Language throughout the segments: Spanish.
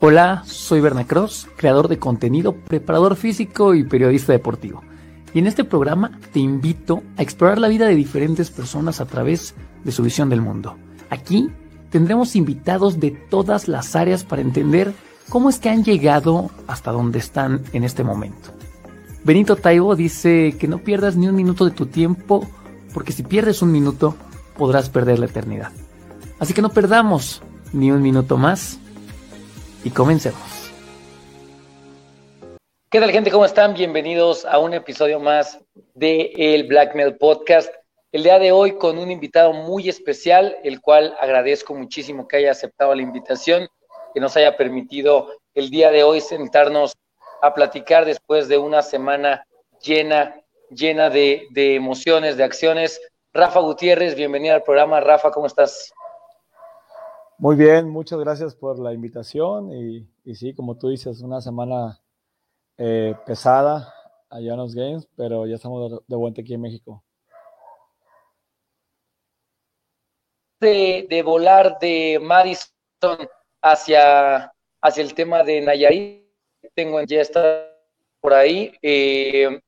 Hola, soy Berna Cross, creador de contenido, preparador físico y periodista deportivo. Y en este programa te invito a explorar la vida de diferentes personas a través de su visión del mundo. Aquí tendremos invitados de todas las áreas para entender cómo es que han llegado hasta donde están en este momento. Benito Taibo dice que no pierdas ni un minuto de tu tiempo, porque si pierdes un minuto, podrás perder la eternidad. Así que no perdamos ni un minuto más y comencemos. ¿Qué tal gente? ¿Cómo están? Bienvenidos a un episodio más de el Blackmail Podcast. El día de hoy con un invitado muy especial, el cual agradezco muchísimo que haya aceptado la invitación, que nos haya permitido el día de hoy sentarnos a platicar después de una semana llena, llena de, emociones, de acciones. Rafa Gutiérrez, bienvenido al programa. Rafa, ¿cómo estás? Muy bien, muchas gracias por la invitación y, sí, como tú dices, una semana eh, pesada allá en los Games, pero ya estamos de, vuelta aquí en México. De, volar de Madison hacia, hacia el tema de Nayarit, tengo ya está por ahí. Eh,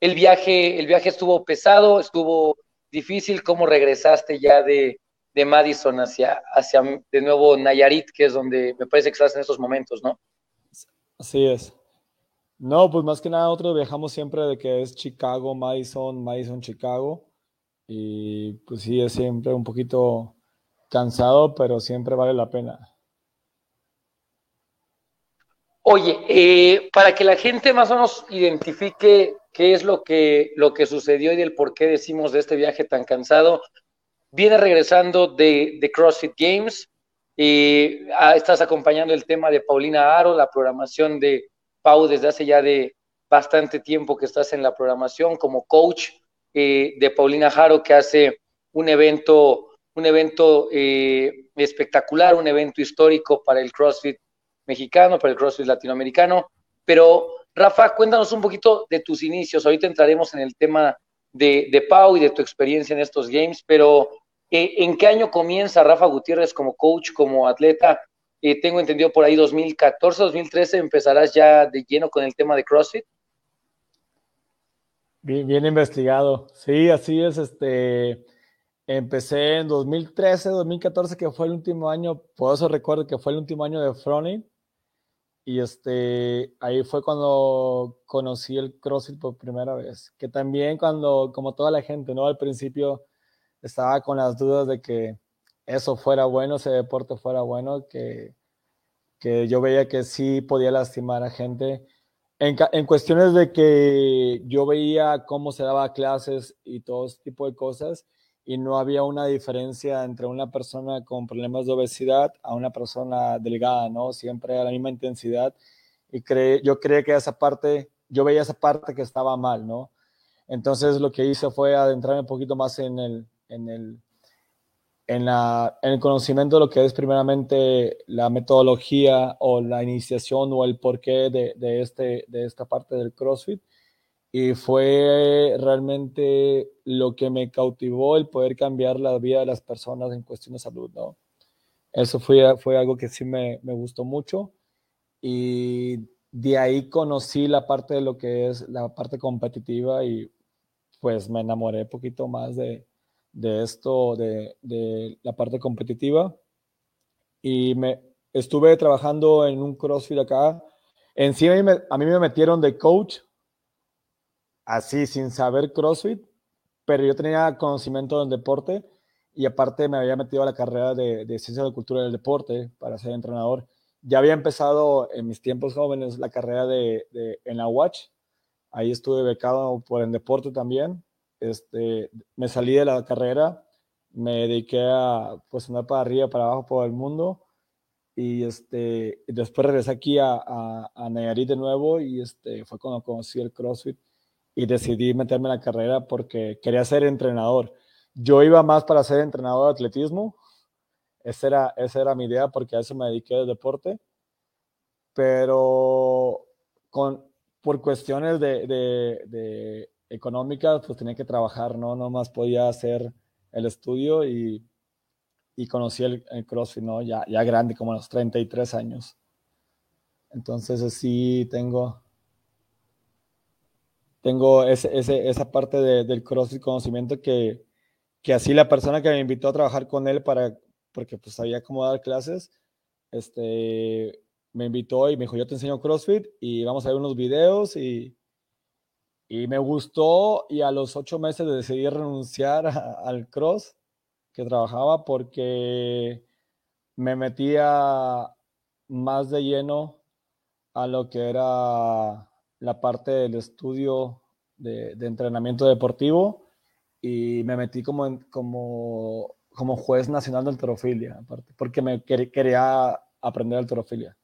el viaje, el viaje estuvo pesado, estuvo difícil. ¿Cómo regresaste ya de, de Madison hacia, hacia de nuevo Nayarit, que es donde me parece que estás en estos momentos, ¿no? Así es. No, pues más que nada nosotros viajamos siempre de que es Chicago, Madison, Madison, Chicago. Y pues sí, es siempre un poquito cansado, pero siempre vale la pena. Oye, eh, para que la gente más o menos identifique qué es lo que, lo que sucedió y el por qué decimos de este viaje tan cansado, viene regresando de, CrossFit Games y ah, estás acompañando el tema de Paulina Aro, la programación de Pau desde hace ya de bastante tiempo que estás en la programación como coach eh, de Paulina Aro que hace un evento, un evento eh, espectacular, un evento histórico para el CrossFit mexicano, para el CrossFit latinoamericano. Pero Rafa, cuéntanos un poquito de tus inicios. Ahorita entraremos en el tema de, de Pau y de tu experiencia en estos games, pero eh, ¿En qué año comienza Rafa Gutiérrez como coach, como atleta? Eh, tengo entendido por ahí 2014, 2013 empezarás ya de lleno con el tema de CrossFit. Bien, investigado. Sí, así es. Este, empecé en 2013, 2014, que fue el último año, por eso recuerdo que fue el último año de Froning. Y este, ahí fue cuando conocí el CrossFit por primera vez. Que también cuando, como toda la gente, ¿no? Al principio estaba con las dudas de que eso fuera bueno, ese deporte fuera bueno, que, que yo veía que sí podía lastimar a gente. En, en, cuestiones de que yo veía cómo se daba clases y todo tipo de cosas, y no había una diferencia entre una persona con problemas de obesidad a una persona delgada, ¿no? Siempre a la misma intensidad. Y yo creía que esa parte, yo veía esa parte que estaba mal, ¿no? Entonces lo que hice fue adentrarme un poquito más en el, en el, en, la, en el conocimiento de lo que es primeramente la metodología o la iniciación o el porqué de, de, este, de esta parte del CrossFit. Y fue realmente lo que me cautivó el poder cambiar la vida de las personas en cuestión de salud, ¿no? Eso fue, fue algo que sí me, me gustó mucho. Y de ahí conocí la parte de lo que es la parte competitiva y pues me enamoré un poquito más de, de esto, de, de la parte competitiva. Y me estuve trabajando en un CrossFit acá. En a mí, me, metieron de coach, así, sin saber CrossFit, pero yo tenía conocimiento del deporte y aparte me había metido a la carrera de, de Ciencia de Cultura del Deporte para ser entrenador. Ya había empezado en mis tiempos jóvenes la carrera de en la Watch. Ahí estuve becado por el deporte también este, me salí de la carrera, me dediqué a pues andar para arriba, para abajo por el mundo y este, después regresé aquí a, a, Nayarit de nuevo y este, fue cuando conocí el CrossFit y decidí meterme en la carrera porque quería ser entrenador. Yo iba más para ser entrenador de atletismo, esa era, esa era mi idea porque a eso me dediqué de deporte, pero con, por cuestiones de económica, pues tenía que trabajar, ¿no? No más podía hacer el estudio y, y conocí el, CrossFit, ¿no? Ya, ya grande, como a los 33 años. Entonces sí tengo, tengo ese, esa parte del CrossFit conocimiento que, que así la persona que me invitó a trabajar con él para, porque pues sabía cómo dar clases, este, me invitó y me dijo, yo te enseño CrossFit y vamos a ver unos videos y, y me gustó y a los ocho meses decidí renunciar al cross que trabajaba porque me metía más de lleno a lo que era la parte del estudio de, entrenamiento deportivo y me metí como, como, como juez nacional de alterofilia, aparte, porque me quería aprender alterofilia.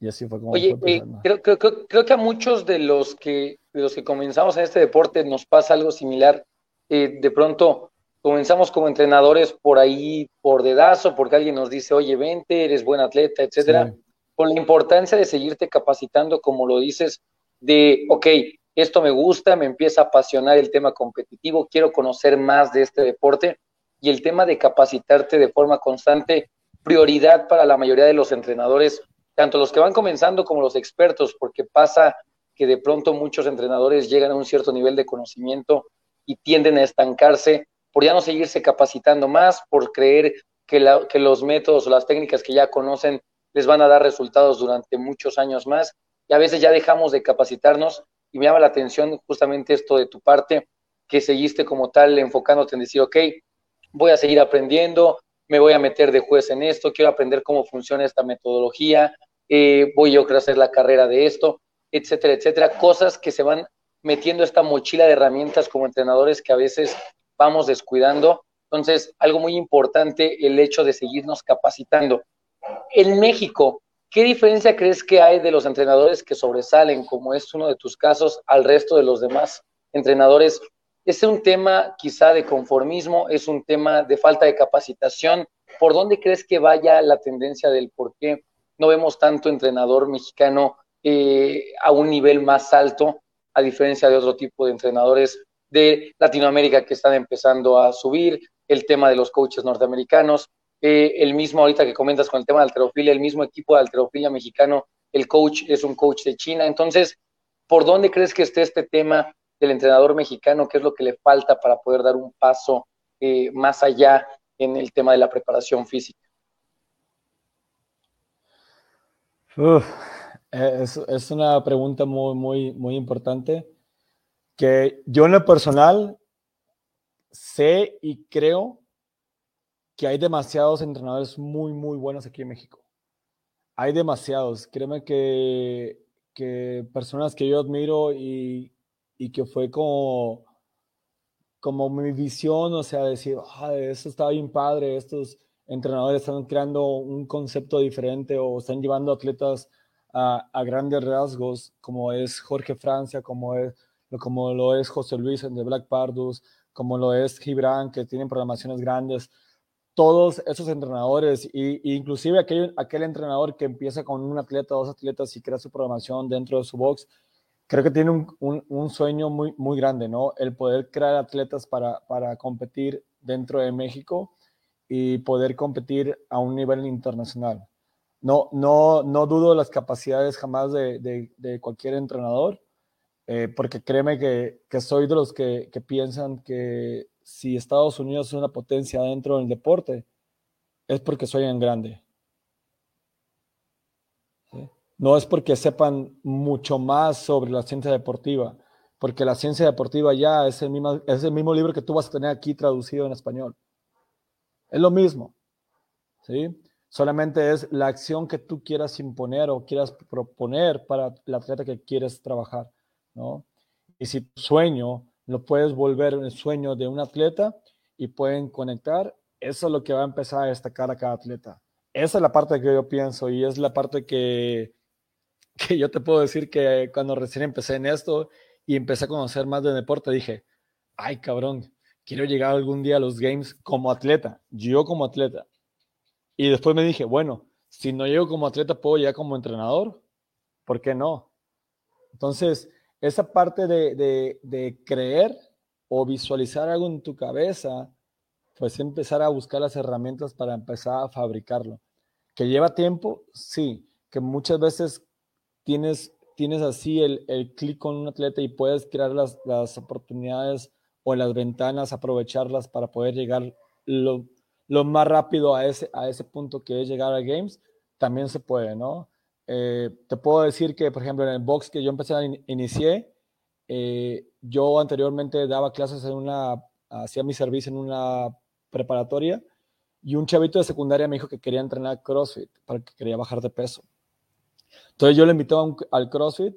Y así fue como Oye, eh, creo, creo, creo, que a muchos de los que, de los que comenzamos en este deporte nos pasa algo similar. Eh, de pronto comenzamos como entrenadores por ahí, por dedazo, porque alguien nos dice, oye, vente, eres buen atleta, etcétera. Con la importancia de seguirte capacitando, como lo dices, de, ok, esto me gusta, me empieza a apasionar el tema competitivo, quiero conocer más de este deporte y el tema de capacitarte de forma constante, prioridad para la mayoría de los entrenadores, tanto los que van comenzando como los expertos, porque pasa que de pronto muchos entrenadores llegan a un cierto nivel de conocimiento y tienden a estancarse por ya no seguirse capacitando más, por creer que, los métodos o las técnicas que ya conocen les van a dar resultados durante muchos años más. Y a veces ya dejamos de capacitarnos y me llama la atención justamente esto de tu parte, que seguiste como tal enfocándote en decir, ok, voy a seguir aprendiendo, me voy a meter de juez en esto, quiero aprender cómo funciona esta metodología, eh, voy yo a hacer la carrera de esto, etcétera, etcétera, cosas que se van metiendo esta mochila de herramientas como entrenadores que a veces vamos descuidando. Entonces, algo muy importante, el hecho de seguirnos capacitando. En México, ¿qué diferencia crees que hay de los entrenadores que sobresalen, como es uno de tus casos, al resto de los demás entrenadores? ¿Es un tema quizá de conformismo? ¿Es un tema de falta de capacitación? ¿Por dónde crees que vaya la tendencia del por qué no vemos tanto entrenador mexicano eh, a un nivel más alto, a diferencia de otro tipo de entrenadores de Latinoamérica que están empezando a subir, el tema de los coaches norteamericanos, eh, el mismo ahorita que comentas con el tema de alterofilia, el mismo equipo de alterofilia mexicano, el coach es un coach de China. Entonces, ¿por dónde crees que esté este tema del entrenador mexicano? ¿Qué es lo que le falta para poder dar un paso eh, más allá en el tema de la preparación física? Es, es, una pregunta muy, muy, muy importante que yo en lo personal sé y creo que hay demasiados entrenadores muy, muy buenos aquí en México. Hay demasiados. Créeme que, que personas que yo admiro y, y, que fue como, como mi visión, o sea, decir, ah, esto está bien padre, estos entrenadores están creando un concepto diferente o están llevando atletas a, a grandes rasgos, como es Jorge Francia, como es como lo es José Luis de Black Pardus, como lo es Gibran, que tienen programaciones grandes. Todos esos entrenadores, y, inclusive aquel, aquel entrenador que empieza con un atleta, dos atletas y crea su programación dentro de su box, creo que tiene un, un, sueño muy, muy grande, ¿no? El poder crear atletas para, para competir dentro de México y poder competir a un nivel internacional. No, no, no dudo las capacidades jamás de, de, cualquier entrenador, eh, porque créeme que, que, soy de los que, que, piensan que si Estados Unidos es una potencia dentro del deporte, es porque soy en grande. No es porque sepan mucho más sobre la ciencia deportiva, porque la ciencia deportiva ya es el, mismo, es el mismo libro que tú vas a tener aquí traducido en español. Es lo mismo. ¿sí? Solamente es la acción que tú quieras imponer o quieras proponer para la atleta que quieres trabajar. Y si sueño lo puedes volver el sueño de un atleta y pueden conectar, eso es lo que va a empezar a destacar a cada atleta. Esa es la parte que yo pienso y es la parte que, que yo te puedo decir que cuando recién empecé en esto y empecé a conocer más de deporte, dije, ay cabrón, quiero llegar algún día a los games como atleta, yo como atleta. Y después me dije, bueno, si no llego como atleta, puedo llegar como entrenador, ¿por qué no? Entonces, esa parte de, creer o visualizar algo en tu cabeza, pues empezar a buscar las herramientas para empezar a fabricarlo. ¿Que lleva tiempo? Sí. que muchas veces tienes, tienes así el, el clic con un atleta y puedes crear las, las oportunidades o las ventanas, aprovecharlas para poder llegar lo, lo, más rápido a ese, a ese punto que es llegar a games, también se puede, ¿no? Eh, te puedo decir que, por ejemplo, en el box que yo empecé a inicié, eh, yo anteriormente daba clases en una, hacía mi servicio en una preparatoria y un chavito de secundaria me dijo que quería entrenar CrossFit, para que quería bajar de peso. Entonces yo le invité al CrossFit,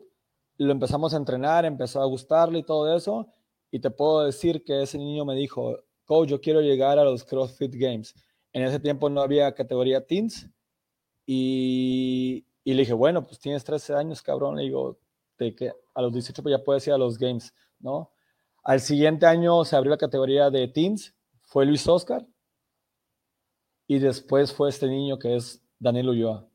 lo empezamos a entrenar, empezó a gustarle y todo eso, y te puedo decir que ese niño me dijo, coach, yo quiero llegar a los CrossFit Games. En ese tiempo no había categoría teens, y, y le dije, bueno, pues tienes 13 años, cabrón, le digo, de que a los 18 pues ya puedes ir a los Games, ¿no? Al siguiente año se abrió la categoría de teens, fue Luis Oscar, y después fue este niño que es Daniel Ulloa.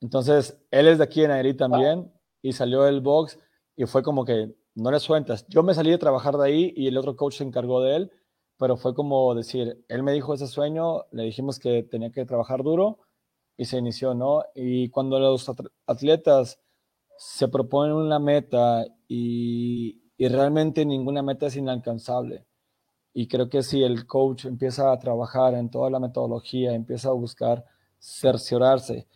Entonces, él es de aquí en Nayarit también y salió del box y fue como que no le sueltas. Yo me salí de trabajar de ahí y el otro coach se encargó de él, pero fue como decir, él me dijo ese sueño, le dijimos que tenía que trabajar duro y se inició, ¿no? Y cuando los atletas se proponen una meta y, y realmente ninguna meta es inalcanzable, y creo que si el coach empieza a trabajar en toda la metodología, empieza a buscar cerciorarse,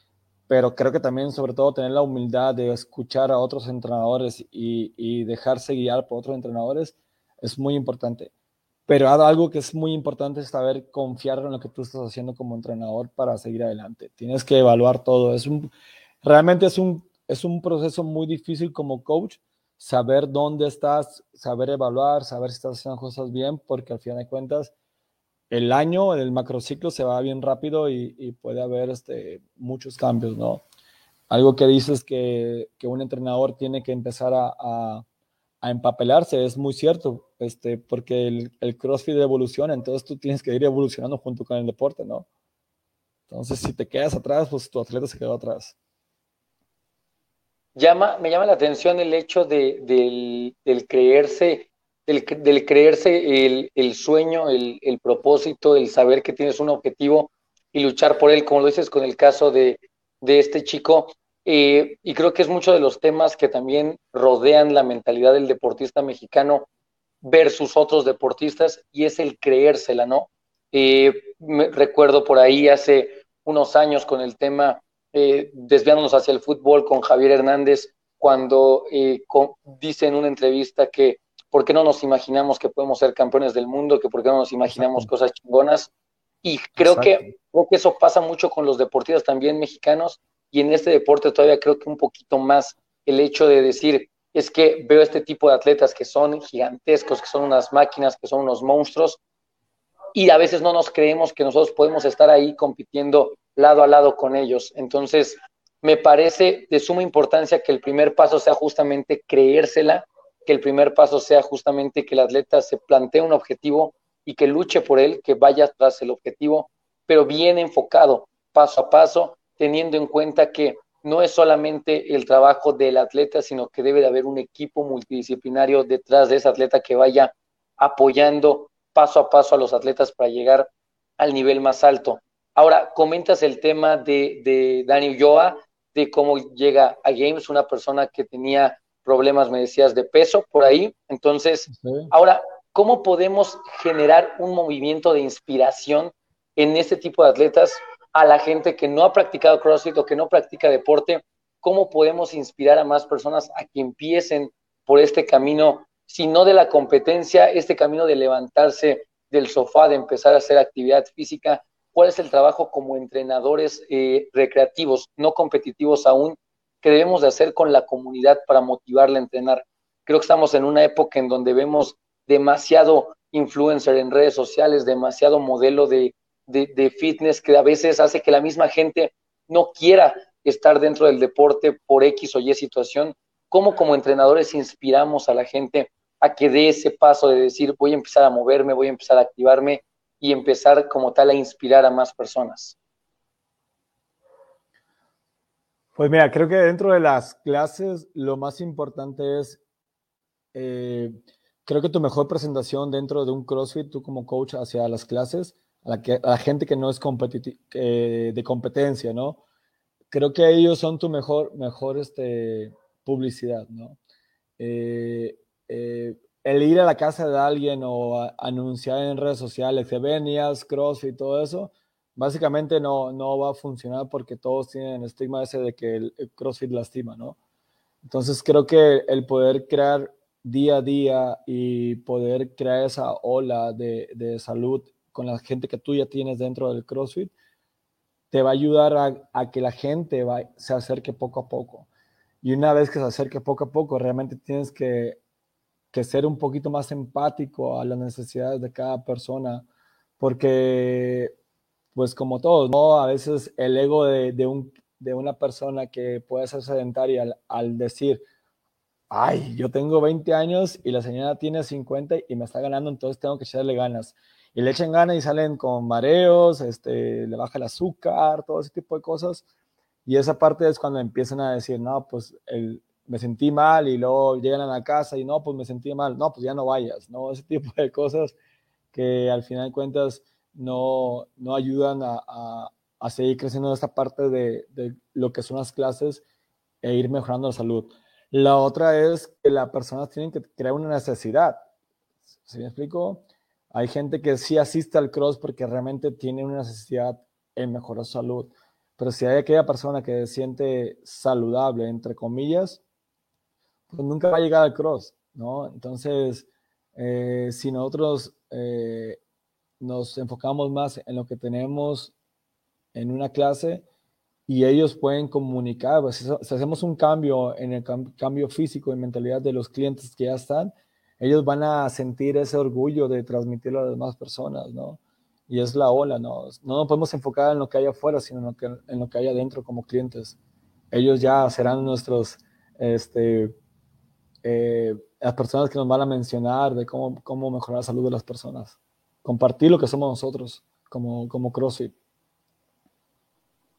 pero creo que también sobre todo tener la humildad de escuchar a otros entrenadores y, dejarse guiar por otros entrenadores es muy importante. Pero algo que es muy importante es saber confiar en lo que tú estás haciendo como entrenador para seguir adelante. Tienes que evaluar todo. Es realmente es un, es un proceso muy difícil como coach, saber dónde estás, saber evaluar, saber si estás haciendo cosas bien, porque al final de cuentas el año, el macrociclo se va bien rápido y, puede haber este, muchos cambios, ¿no? Algo que dices que, un entrenador tiene que empezar a, empapelarse es muy cierto, este, porque el, CrossFit evoluciona, entonces tú tienes que ir evolucionando junto con el deporte, ¿no? Entonces, si te quedas atrás, pues tu atleta se quedó atrás me llama la atención el hecho de, del, creerse, del, creerse el, sueño, el, propósito, el saber que tienes un objetivo y luchar por él, como lo dices con el caso de, este chico. Eh, y creo que es mucho de los temas que también rodean la mentalidad del deportista mexicano versus otros deportistas, y es el creérsela, ¿no? Eh, me, recuerdo por ahí hace unos años con el tema eh, desviándonos hacia el fútbol con Javier Hernández, cuando dice en una entrevista que por qué no nos imaginamos que podemos ser campeones del mundo, que por qué no nos imaginamos cosas chingonas. Y creo que, creo que eso pasa mucho con los deportistas también mexicanos y en este deporte todavía creo que un poquito más el hecho de decir, es que veo este tipo de atletas que son gigantescos, que son unas máquinas, que son unos monstruos, y a veces no nos creemos que nosotros podemos estar ahí compitiendo lado a lado con ellos. Entonces, me parece de suma importancia que el primer paso sea justamente creérsela, que el primer paso sea justamente que el atleta se plantee un objetivo y que luche por él, que vaya tras el objetivo, pero bien enfocado, paso a paso, teniendo en cuenta que no es solamente el trabajo del atleta, sino que debe de haber un equipo multidisciplinario detrás de ese atleta que vaya apoyando paso a paso a los atletas para llegar al nivel más alto. Ahora, comentas el tema de, de Dani Ulloa, de cómo llega a Games, una persona que tenía problemas, me decías, de peso por ahí. Entonces, ahora, ¿cómo podemos generar un movimiento de inspiración en este tipo de atletas a la gente que no ha practicado CrossFit o que no practica deporte? ¿Cómo podemos inspirar a más personas a que empiecen por este camino, si no de la competencia, este camino de levantarse del sofá, de empezar a hacer actividad física cuál es el trabajo como entrenadores eh, recreativos, no competitivos aún, que debemos de hacer con la comunidad para motivarla a entrenar. Creo que estamos en una época en donde vemos demasiado influencer en redes sociales, demasiado modelo de, de fitness que a veces hace que la misma gente no quiera estar dentro del deporte por X o Y situación. ¿Cómo como entrenadores inspiramos a la gente a que dé ese paso de decir voy a empezar a moverme, voy a empezar a activarme y empezar como tal a inspirar a más personas? Pues mira, creo que dentro de las clases lo más importante es, eh, creo que tu mejor presentación dentro de un CrossFit, tú como coach hacia las clases, a la, gente que no es de competencia, ¿no? creo que ellos son tu mejor, mejor este, publicidad, ¿no? Eh, eh, el ir a la casa de alguien o anunciar en redes sociales que venías, CrossFit todo eso, básicamente no, no va a funcionar porque todos tienen estigma ese de que el, CrossFit lastima, ¿no? Entonces creo que el poder crear día a día y poder crear esa ola de, de salud con la gente que tú ya tienes dentro del CrossFit, te va a ayudar a, a que la gente se acerque poco a poco. Y una vez que se acerque poco a poco, realmente tienes que que ser un poquito más empático a las necesidades de cada persona, porque, pues como todos, ¿no? A veces el ego de, de, un, de una persona que puede ser sedentaria al, decir, ay, yo tengo 20 años y la señora tiene 50 y me está ganando, entonces tengo que echarle ganas. Y le echan ganas y salen con mareos, este, le baja el azúcar, todo ese tipo de cosas. Y esa parte es cuando empiezan a decir, no, pues el, me sentí mal y luego llegan a la casa y no, pues me sentí mal, no, pues ya no vayas, ¿no? Ese tipo de cosas que al final de cuentas no, no ayudan a, a, a seguir creciendo esta parte de, de, lo que son las clases e ir mejorando la salud. La otra es que las personas tienen que crear una necesidad. ¿Sí me explico? Hay gente que sí asiste al cross porque realmente tiene una necesidad en mejorar su salud. Pero si hay aquella persona que se siente saludable, entre comillas, pues nunca va a llegar al cross, ¿no? Entonces, eh, si nosotros eh, nos enfocamos más en lo que tenemos en una clase y ellos pueden comunicar, pues si, hacemos un cambio en el cambio físico y mentalidad de los clientes que ya están, ellos van a sentir ese orgullo de transmitirlo a las demás personas, ¿no? Y es la ola, ¿no? No nos podemos enfocar en lo que hay afuera, sino en lo que, en lo que hay adentro como clientes. Ellos ya serán nuestros, este, eh, las personas que nos van a mencionar de cómo, cómo mejorar la salud de las personas. Compartir lo que somos nosotros como, como CrossFit.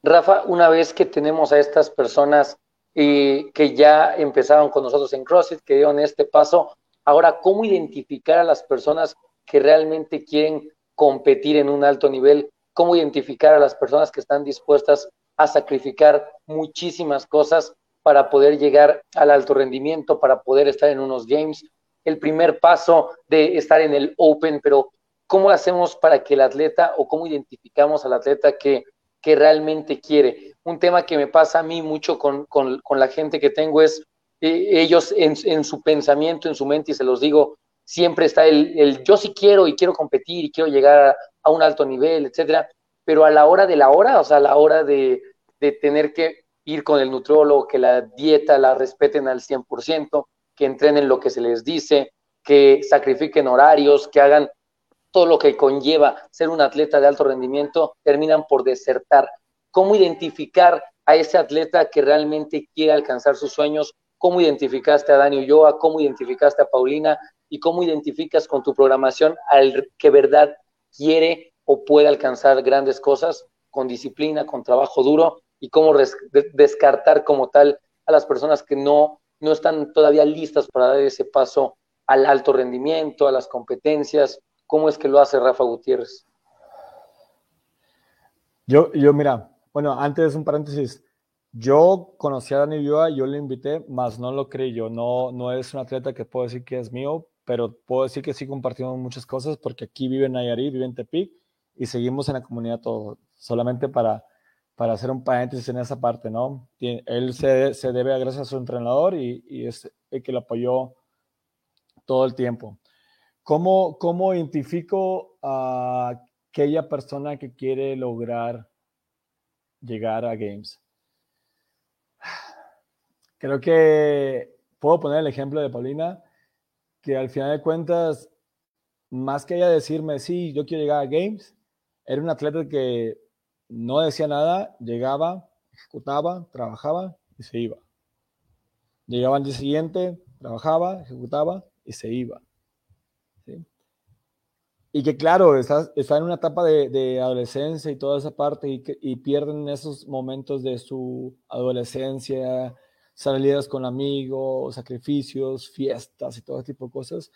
Rafa, una vez que tenemos a estas personas y que ya empezaron con nosotros en CrossFit, que dieron este paso, ahora, ¿cómo identificar a las personas que realmente quieren competir en un alto nivel? ¿Cómo identificar a las personas que están dispuestas a sacrificar muchísimas cosas para poder llegar al alto rendimiento, para poder estar en unos games. El primer paso de estar en el Open, pero ¿cómo hacemos para que el atleta o cómo identificamos al atleta que, que realmente quiere? Un tema que me pasa a mí mucho con, con, con la gente que tengo es eh, ellos en, en, su pensamiento, en su mente, y se los digo, siempre está el, el yo sí quiero y quiero competir y quiero llegar a, a un alto nivel, etcétera, pero a la hora de la hora, o sea, a la hora de, de tener que ir con el nutriólogo, que la dieta la respeten al 100%, que entrenen lo que se les dice, que sacrifiquen horarios, que hagan todo lo que conlleva ser un atleta de alto rendimiento, terminan por desertar. ¿Cómo identificar a ese atleta que realmente quiere alcanzar sus sueños? ¿Cómo identificaste a Dani Ulloa? ¿Cómo identificaste a Paulina? ¿Y cómo identificas con tu programación al que verdad quiere o puede alcanzar grandes cosas con disciplina, con trabajo duro y cómo descartar como tal a las personas que no, no están todavía listas para dar ese paso al alto rendimiento, a las competencias. ¿Cómo es que lo hace Rafa Gutiérrez? Yo, yo mira, bueno, antes un paréntesis. Yo conocí a Dani Ulloa, yo le invité, más no lo creí yo. No, no es un atleta que puedo decir que es mío, pero puedo decir que sí compartimos muchas cosas porque aquí vive en Nayarit, vive en Tepic y seguimos en la comunidad todo. Solamente para, para hacer un paréntesis en esa parte, ¿no? Él se, se debe a gracias a su entrenador y, es el que lo apoyó todo el tiempo. ¿Cómo, cómo identifico a aquella persona que quiere lograr llegar a Games? Creo que puedo poner el ejemplo de Paulina, que al final de cuentas, más que ella decirme, sí, yo quiero llegar a Games, era un atleta que no decía nada, llegaba, ejecutaba, trabajaba y se iba. Llegaba al día siguiente, trabajaba, ejecutaba y se iba. Y que claro, está, está en una etapa de, de, adolescencia y toda esa parte y, que, y pierden esos momentos de su adolescencia, salidas con amigos, sacrificios, fiestas y todo ese tipo de cosas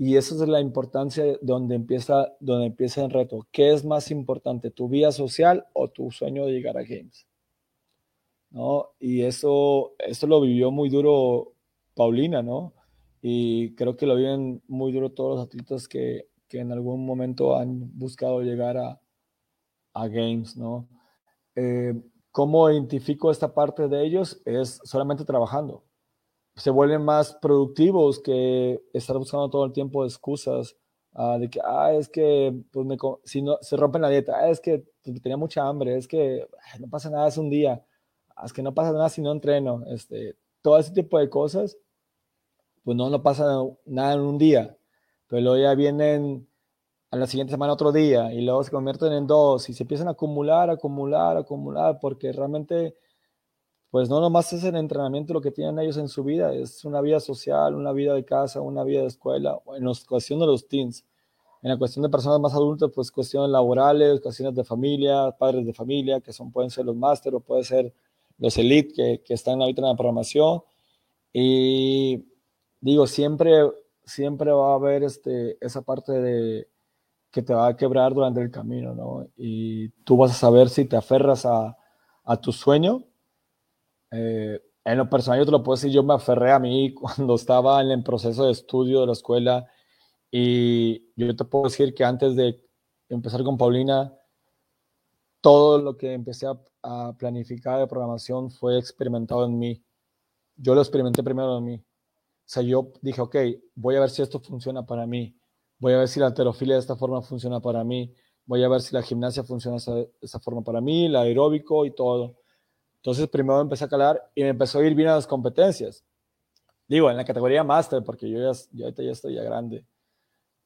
y esa es la importancia donde empieza, donde empieza el reto. ¿Qué es más importante, tu vida social o tu sueño de llegar a Games? ¿no? Y eso, eso lo vivió muy duro Paulina, ¿no? Y creo que lo viven muy duro todos los atletas que, que en algún momento han buscado llegar a, Games, ¿no? Eh, ¿Cómo identifico esta parte de ellos? Es solamente trabajando. Se vuelven más productivos que estar buscando todo el tiempo excusas uh, de que, ah, es que, pues me, si no, se rompen la dieta, ah, es que tenía mucha hambre, es que no pasa nada, es un día, ah, es que no pasa nada si no entreno, este, todo ese tipo de cosas, pues no, no pasa nada en un día, pero luego ya vienen a la siguiente semana otro día y luego se convierten en dos y se empiezan a acumular, acumular, acumular, porque realmente, pues no nomás es el entrenamiento lo que tienen ellos en su vida, es una vida social, una vida de casa, una vida de escuela, en la cuestión de los teens. En la cuestión de personas más adultas, pues cuestiones laborales, cuestiones de familia, padres de familia, que son, pueden ser los máster o pueden ser los elite que, que están ahorita en la programación. Y digo, siempre, siempre va a haber este, esa parte de que te va a quebrar durante el camino, ¿no? Y tú vas a saber si te aferras a, a tu sueño. Eh, en lo personal, yo te lo puedo decir, yo me aferré a mí cuando estaba en el proceso de estudio de la escuela y yo te puedo decir que antes de empezar con Paulina, todo lo que empecé a, a planificar de programación fue experimentado en mí. Yo lo experimenté primero en mí. Sea, yo dije, ok, voy a ver si esto funciona para mí voy a ver si la alterofilia de esta forma funciona para mí, voy a ver si la gimnasia funciona de esa, forma para mí, el aeróbico y todo. Entonces primero empecé a calar y me empezó a ir bien a las competencias. Digo, en la categoría máster, porque yo ya, yo ahorita ya estoy ya grande.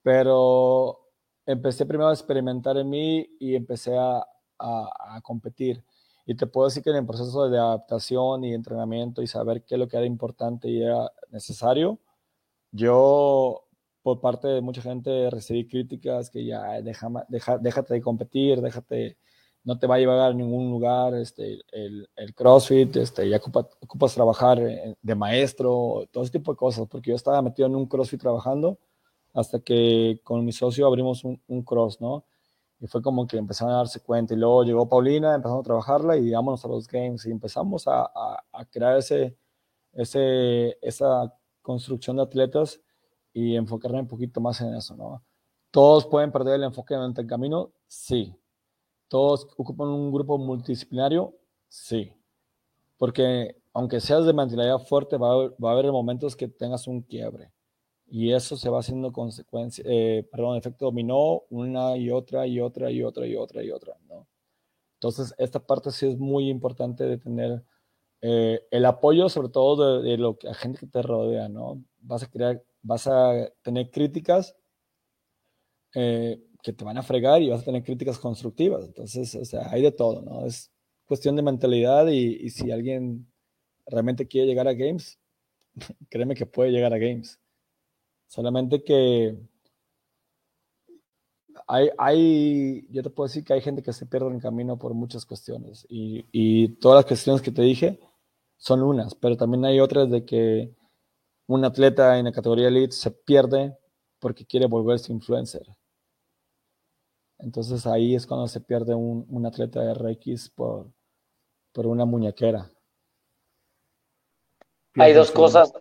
Pero empecé primero a experimentar en mí y empecé a, a, a competir. Y te puedo decir que en el proceso de adaptación y entrenamiento y saber qué es lo que era importante y era necesario, yo por parte de mucha gente recibí críticas que ya deja, deja, déjate de competir, déjate, no te va a llevar a ningún lugar, este, el, el CrossFit, este, ya ocupas trabajar de maestro, todo ese tipo de cosas, porque yo estaba metido en un CrossFit trabajando hasta que con mi socio abrimos un, un cross, ¿no? Y fue como que empezaron a darse cuenta y luego llegó Paulina, empezamos a trabajarla y vámonos a los games y empezamos a, a, crear ese, ese, esa construcción de atletas y enfocarme un poquito más en eso, ¿no? ¿Todos pueden perder el enfoque durante el camino? Sí. ¿Todos ocupan un grupo multidisciplinario? Sí. Porque aunque seas de mentalidad fuerte, va a, va a haber momentos que tengas un quiebre. Y eso se va haciendo consecuencia, eh, perdón, efecto dominó una y otra y otra y otra y otra y otra, ¿no? Entonces, esta parte sí es muy importante de tener eh, el apoyo, sobre todo de, de, lo que la gente que te rodea, ¿no? Vas a crear vas a tener críticas eh, que te van a fregar y vas a tener críticas constructivas. Entonces, o sea, hay de todo, ¿no? Es cuestión de mentalidad y, y si alguien realmente quiere llegar a games, créeme que puede llegar a games. Solamente que hay, hay, yo te puedo decir que hay gente que se pierde en camino por muchas cuestiones y, y todas las cuestiones que te dije son unas, pero también hay otras de que un atleta en la categoría elite se pierde porque quiere volverse influencer. Entonces ahí es cuando se pierde un, un atleta de RX por, por una muñequera. Hay dos cosas,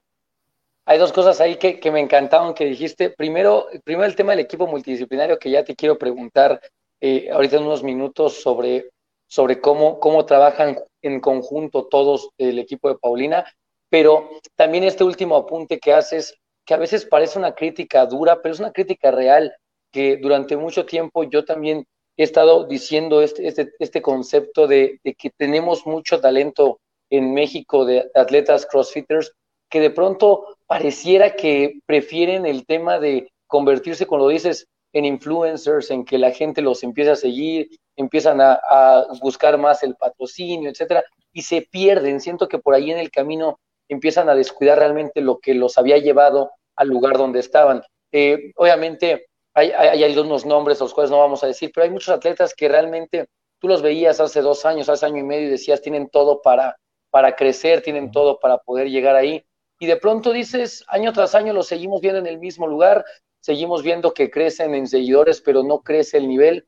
hay dos cosas ahí que, que, me encantaron que dijiste. Primero, primero el tema del equipo multidisciplinario que ya te quiero preguntar eh, ahorita en unos minutos sobre, sobre cómo, cómo trabajan en conjunto todos el equipo de Paulina. Pero también este último apunte que haces, que a veces parece una crítica dura, pero es una crítica real, que durante mucho tiempo yo también he estado diciendo este, este, este concepto de, de, que tenemos mucho talento en México de atletas crossfitters, que de pronto pareciera que prefieren el tema de convertirse, como lo dices, en influencers, en que la gente los empieza a seguir, empiezan a, a buscar más el patrocinio, etcétera, y se pierden. Siento que por ahí en el camino empiezan a descuidar realmente lo que los había llevado al lugar donde estaban. Eh, obviamente hay, hay, algunos nombres, los cuales no vamos a decir, pero hay muchos atletas que realmente tú los veías hace dos años, hace año y medio y decías, tienen todo para, para crecer, tienen todo para poder llegar ahí. Y de pronto dices, año tras año los seguimos viendo en el mismo lugar, seguimos viendo que crecen en seguidores, pero no crece el nivel.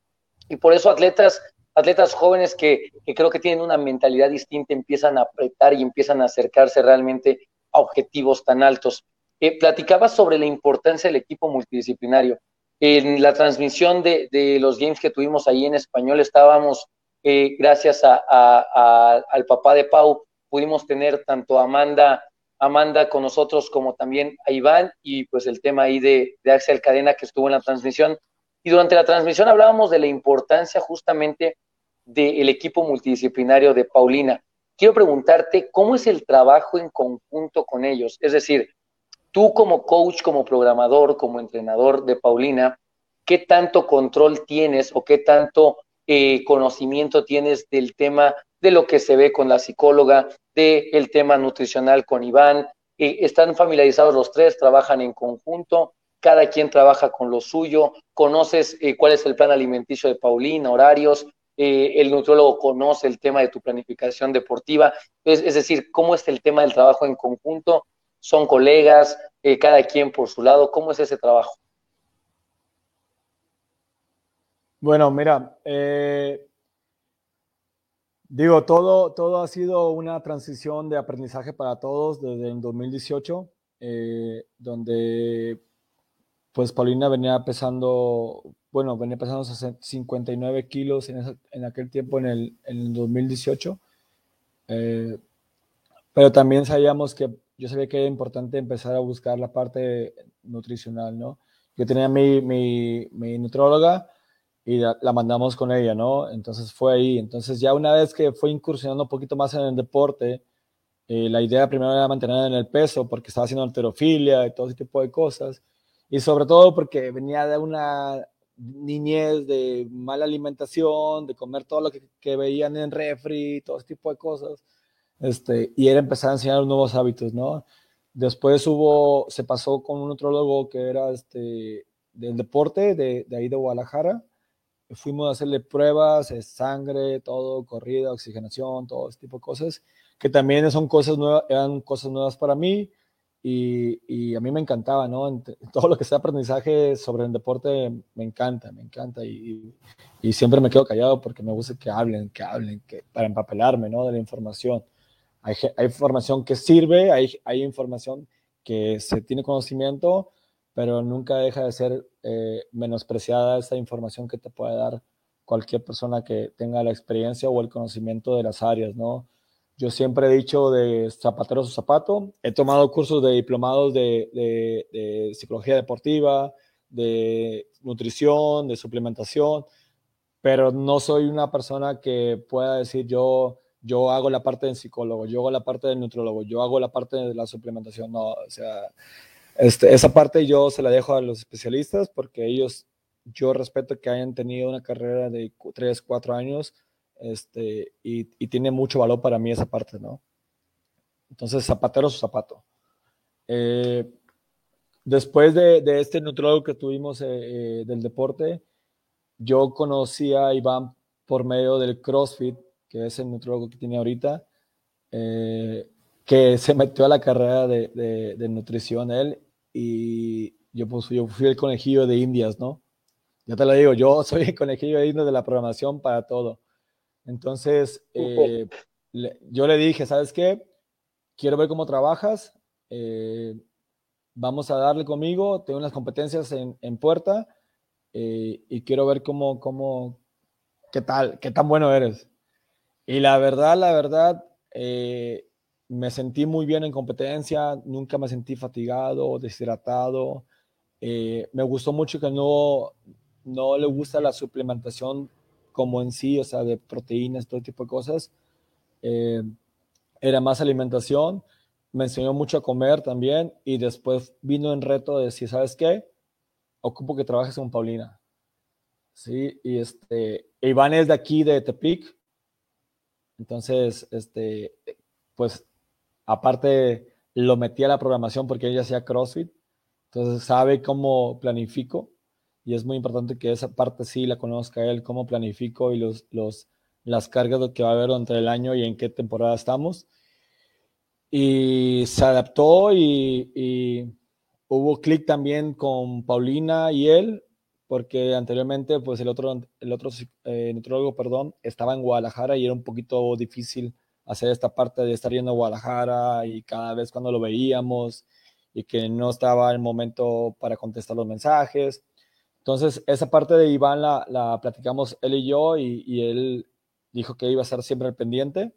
Y por eso atletas atletas jóvenes que, creo que tienen una mentalidad distinta, empiezan a apretar y empiezan a acercarse realmente a objetivos tan altos. Eh, platicabas sobre la importancia del equipo multidisciplinario. En la transmisión de, los games que tuvimos ahí en español estábamos, eh, gracias al papá de Pau, pudimos tener tanto a Amanda, Amanda con nosotros como también a Iván y pues el tema ahí de, Axel Cadena que estuvo en la transmisión. Y durante la transmisión hablábamos de la importancia justamente del equipo multidisciplinario de Paulina. Quiero preguntarte, ¿cómo es el trabajo en conjunto con ellos? Es decir, tú como coach, como programador, como entrenador de Paulina, ¿qué tanto control tienes o qué tanto eh, conocimiento tienes del tema de lo que se ve con la psicóloga, del tema nutricional con Iván? Eh, ¿Están familiarizados los tres? ¿Trabajan en conjunto? cada quien trabaja con lo suyo, conoces eh, cuál es el plan alimenticio de Paulina, horarios, eh, el nutriólogo conoce el tema de tu planificación deportiva, es, decir, cómo es el tema del trabajo en conjunto, son colegas, cada quien por su lado, ¿cómo es ese trabajo? Bueno, mira, digo, todo, todo ha sido una transición de aprendizaje para todos desde el 2018, donde pues Paulina venía pesando, bueno, venía pesando 59 kilos en, en aquel tiempo, en el, en el 2018. Eh, pero también sabíamos que yo sabía que era importante empezar a buscar la parte nutricional, ¿no? Yo tenía mi, mi, mi nutróloga y la, mandamos con ella, ¿no? Entonces fue ahí. Entonces ya una vez que fue incursionando un poquito más en el deporte, eh, la idea primero era mantener en el peso porque estaba haciendo alterofilia y todo ese tipo de cosas y sobre todo porque venía de una niñez de mala alimentación, de comer todo lo que, veían en refri, todo ese tipo de cosas, este, y era empezar a enseñar nuevos hábitos, ¿no? Después hubo, se pasó con un nutrólogo que era este, del deporte, de, de ahí de Guadalajara, fuimos a hacerle pruebas, de sangre, todo, corrida, oxigenación, todo ese tipo de cosas, que también son cosas nuevas, eran cosas nuevas para mí, y, a mí me encantaba, ¿no? Todo lo que sea aprendizaje sobre el deporte me encanta, me encanta y, siempre me quedo callado porque me gusta que hablen, que hablen, que, para empapelarme, ¿no? De la información. Hay, hay información que sirve, hay, hay información que se tiene conocimiento, pero nunca deja de ser eh, menospreciada esa información que te puede dar cualquier persona que tenga la experiencia o el conocimiento de las áreas, ¿no? Yo siempre he dicho de zapatero a su zapato. He tomado cursos de diplomados de, psicología deportiva, de nutrición, de suplementación, pero no soy una persona que pueda decir yo, yo hago la parte del psicólogo, yo hago la parte del nutrólogo, yo hago la parte de la suplementación. No, o sea, este, esa parte yo se la dejo a los especialistas porque ellos, yo respeto que hayan tenido una carrera de 3, 4 años este, y, tiene mucho valor para mí esa parte, ¿no? Entonces, zapatero su zapato. Eh, después de, este nutrólogo que tuvimos eh, eh, del deporte, yo conocí a Iván por medio del CrossFit, que es el nutrólogo que tiene ahorita, que se metió a la carrera de, de, nutrición él y yo, pues, yo fui el conejillo de indias, ¿no? Ya te lo digo, yo soy el conejillo de indias de la programación para todo. Entonces, eh, yo le dije, ¿sabes qué? Quiero ver cómo trabajas, eh, vamos a darle conmigo, tengo unas competencias en, puerta eh, y quiero ver cómo, cómo, qué tal, qué tan bueno eres. Y la verdad, la verdad, me sentí muy bien en competencia, nunca me sentí fatigado, deshidratado. me gustó mucho que no, no le gusta la suplementación como en sí, o sea, de proteínas, todo tipo de cosas. Eh, era más alimentación, me enseñó mucho a comer también y después vino en reto de decir, ¿sabes qué? Ocupo que trabajes con Paulina. Sí, y este, Iván es de aquí, de Tepic. Entonces, este, pues, aparte lo metí a la programación porque ella hacía CrossFit. Entonces, sabe cómo planifico y es muy importante que esa parte sí la conozca él, cómo planifico y los, los, las cargas que va a haber entre el año y en qué temporada estamos. Y se adaptó y, hubo clic también con Paulina y él, porque anteriormente pues el otro, el otro eh, perdón, estaba en Guadalajara y era un poquito difícil hacer esta parte de estar yendo a Guadalajara y cada vez cuando lo veíamos y que no estaba el momento para contestar los mensajes. Entonces, esa parte de Iván la, la platicamos él y yo y, él dijo que iba a estar siempre al pendiente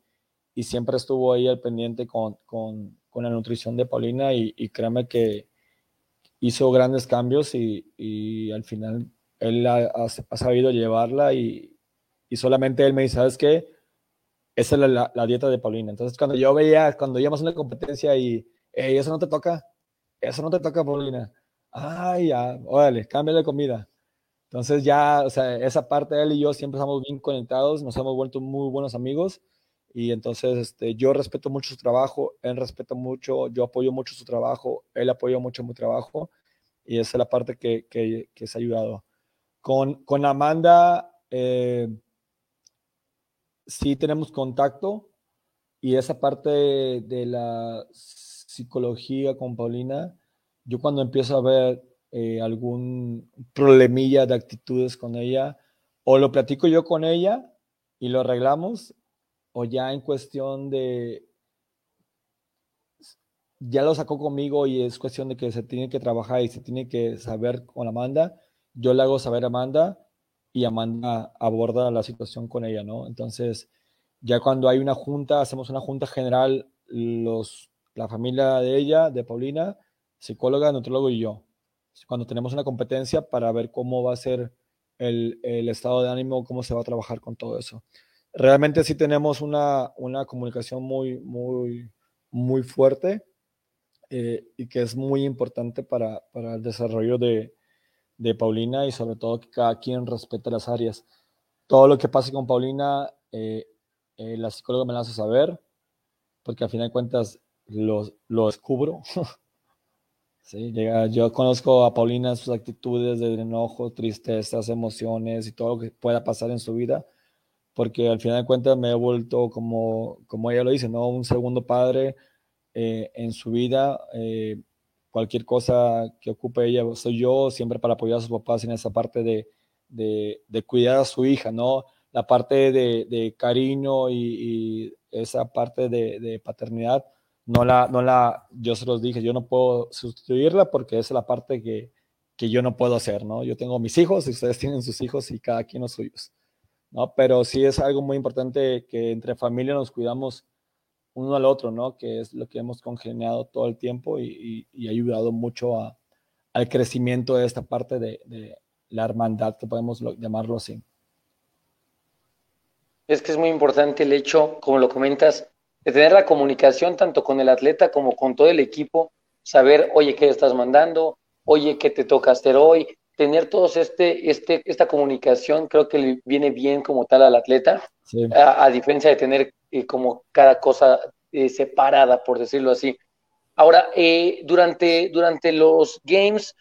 y siempre estuvo ahí al pendiente con, con, con la nutrición de Paulina y, y, créeme que hizo grandes cambios y, y al final él ha, ha, sabido llevarla y, solamente él me dice, ¿sabes qué? Esa es la, dieta de Paulina. Entonces, cuando yo veía, cuando íbamos a una competencia y, eso no te toca, eso no te toca, Paulina. Ay, ya, órale, cambia de comida. Entonces ya, o sea, esa parte él y yo siempre estamos bien conectados, nos hemos vuelto muy buenos amigos y entonces este, yo respeto mucho su trabajo, él respeta mucho, yo apoyo mucho su trabajo, él apoya mucho mi trabajo y esa es la parte que, que, que se ha ayudado. Con, con Amanda, eh, sí tenemos contacto y esa parte de la psicología con Paulina, yo cuando empiezo a ver eh, algún problemilla de actitudes con ella, o lo platico yo con ella y lo arreglamos, o ya en cuestión de, ya lo sacó conmigo y es cuestión de que se tiene que trabajar y se tiene que saber con Amanda, yo le hago saber a Amanda y Amanda aborda la situación con ella, ¿no? Entonces, ya cuando hay una junta, hacemos una junta general, los, la familia de ella, de Paulina, psicóloga, nutrólogo y yo. Cuando tenemos una competencia para ver cómo va a ser el, el, estado de ánimo, cómo se va a trabajar con todo eso. Realmente sí tenemos una, una comunicación muy, muy, muy fuerte eh, y que es muy importante para, para el desarrollo de, de, Paulina y sobre todo que cada quien respete las áreas. Todo lo que pase con Paulina, eh, eh, la psicóloga me la hace saber, porque al final de cuentas lo, lo descubro. Sí, yo conozco a Paulina, sus actitudes de enojo, tristezas, emociones y todo lo que pueda pasar en su vida, porque al final de cuentas me he vuelto, como, como ella lo dice, ¿no? un segundo padre eh, en su vida. Cualquier cosa que ocupe ella, soy yo siempre para apoyar a sus papás en esa parte de, de, cuidar a su hija, ¿no? La parte de, cariño y, y, esa parte de paternidad no la, no la, yo se los dije, yo no puedo sustituirla porque es la parte que, que yo no puedo hacer, ¿no? Yo tengo mis hijos y ustedes tienen sus hijos y cada quien los suyos, ¿no? Pero sí es algo muy importante que entre familia nos cuidamos uno al otro, ¿no? Que es lo que hemos congeniado todo el tiempo y, y, ayudado mucho a, al crecimiento de esta parte de, de la hermandad, que podemos llamarlo así. Es que es muy importante el hecho, como lo comentas, de tener la comunicación tanto con el atleta como con todo el equipo, saber, oye, ¿qué estás mandando? Oye, ¿qué te toca hacer hoy? Tener todos este, este, esta comunicación creo que le viene bien como tal al atleta, a, diferencia de tener eh, como cada cosa eh, separada, por decirlo así. Ahora, eh, durante, durante los games,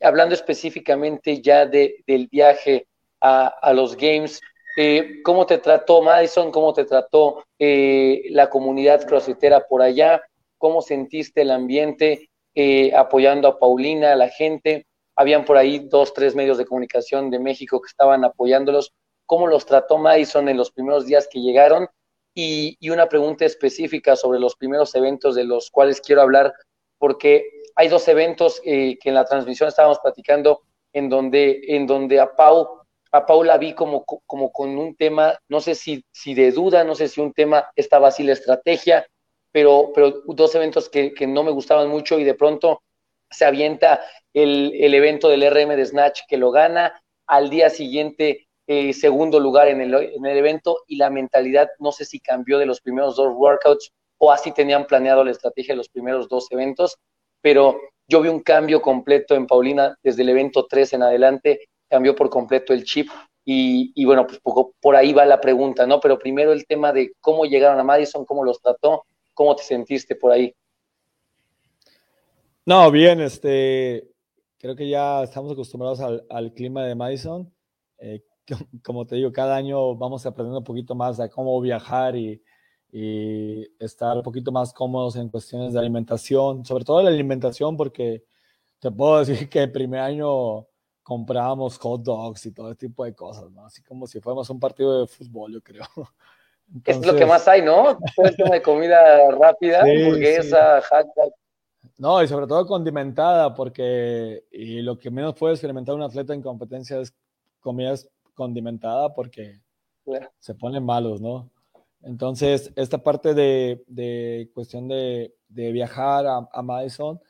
hablando específicamente ya de, del viaje a, a los games, eh, ¿Cómo te trató Madison? ¿Cómo te trató eh, la comunidad crossfitera por allá? ¿Cómo sentiste el ambiente eh, apoyando a Paulina, a la gente? Habían por ahí dos, tres medios de comunicación de México que estaban apoyándolos. ¿Cómo los trató Madison en los primeros días que llegaron? Y, y una pregunta específica sobre los primeros eventos de los cuales quiero hablar, porque hay dos eventos que en la transmisión estábamos platicando en donde, en donde a Pau a Paula vi como, como con un tema, no sé si, si de duda, no sé si un tema estaba así la estrategia, pero, pero dos eventos que, que no me gustaban mucho y de pronto se avienta el, evento del RM de Snatch que lo gana, al día siguiente eh, segundo lugar en el, en el evento y la mentalidad no sé si cambió de los primeros dos workouts o así tenían planeado la estrategia de los primeros dos eventos, pero yo vi un cambio completo en Paulina desde el evento 3 en adelante cambió por completo el chip. Y, y bueno, pues poco, por ahí va la pregunta, ¿no? Pero primero el tema de cómo llegaron a Madison, cómo los trató, cómo te sentiste por ahí. No, bien, este, creo que ya estamos acostumbrados al, al clima de Madison. Eh, como te digo, cada año vamos aprendiendo un poquito más de cómo viajar y, y, estar un poquito más cómodos en cuestiones de alimentación, sobre todo la alimentación, porque te puedo decir que el primer año comprábamos hot dogs y todo ese tipo de cosas, ¿no? Así como si fuéramos un partido de fútbol, yo creo. es lo que más hay, ¿no? Todo el tema de comida rápida, hamburguesa, hot dog. No, y sobre todo condimentada, porque y lo que menos puede experimentar un atleta en competencia es comida condimentada, porque se ponen malos, ¿no? Entonces, esta parte de, de cuestión de, de, viajar a, a Madison,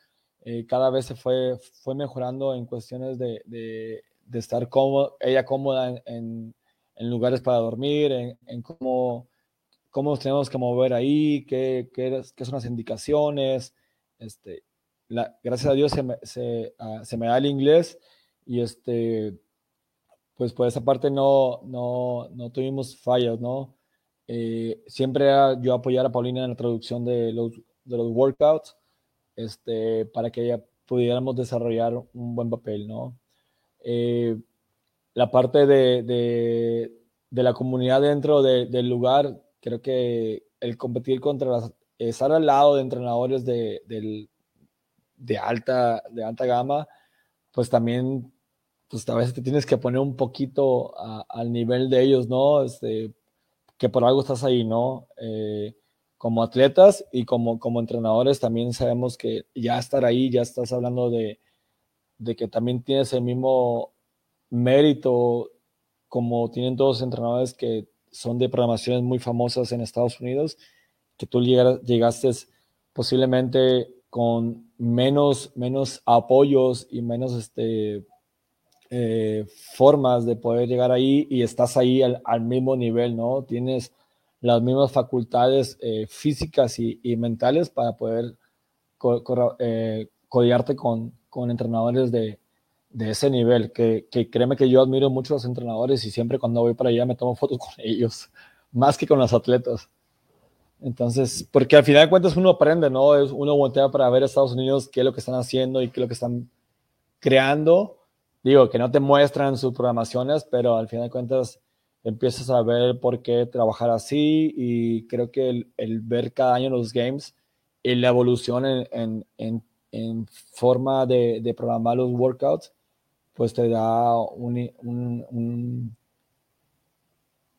eh, cada vez se fue, fue mejorando en cuestiones de, de, de estar cómodo, ella cómoda en, en, lugares para dormir, en, en, cómo, cómo nos tenemos que mover ahí, qué, qué, qué son las indicaciones. Este, gracias a Dios se me, se, me da el inglés y este, pues por esa parte no, tuvimos fallas. Eh, siempre era yo apoyar a Paulina en la traducción de los, workouts este, para que ella pudiéramos desarrollar un buen papel. Eh, la parte de, la comunidad dentro de, del lugar, creo que el competir contra las, estar al lado de entrenadores de, de, alta, de alta gama, pues también, pues a veces te tienes que poner un poquito al nivel de ellos, ¿no? Este, que por algo estás ahí, ¿no? Eh, como atletas y como, como entrenadores también sabemos que ya estar ahí, ya estás hablando de, de que también tienes el mismo mérito como tienen todos los entrenadores que son de programaciones muy famosas en Estados Unidos, que tú llegaste posiblemente con menos, menos apoyos y menos este, eh, formas de poder llegar ahí y estás ahí al, mismo nivel, ¿no? Tienes las mismas facultades eh, físicas y, mentales para poder co eh, con entrenadores de, de, ese nivel, que, que, créeme que yo admiro mucho a los entrenadores y siempre cuando voy para allá me tomo fotos con ellos, más que con los atletas. Entonces, porque al final de cuentas uno aprende, ¿no? Uno voltea para ver a Estados Unidos qué es lo que están haciendo y qué es lo que están creando. Digo, que no te muestran sus programaciones, pero al final de cuentas empiezas a ver por qué trabajar así y creo que el, ver cada año los games y la evolución en, forma de, de, programar los workouts, pues te da un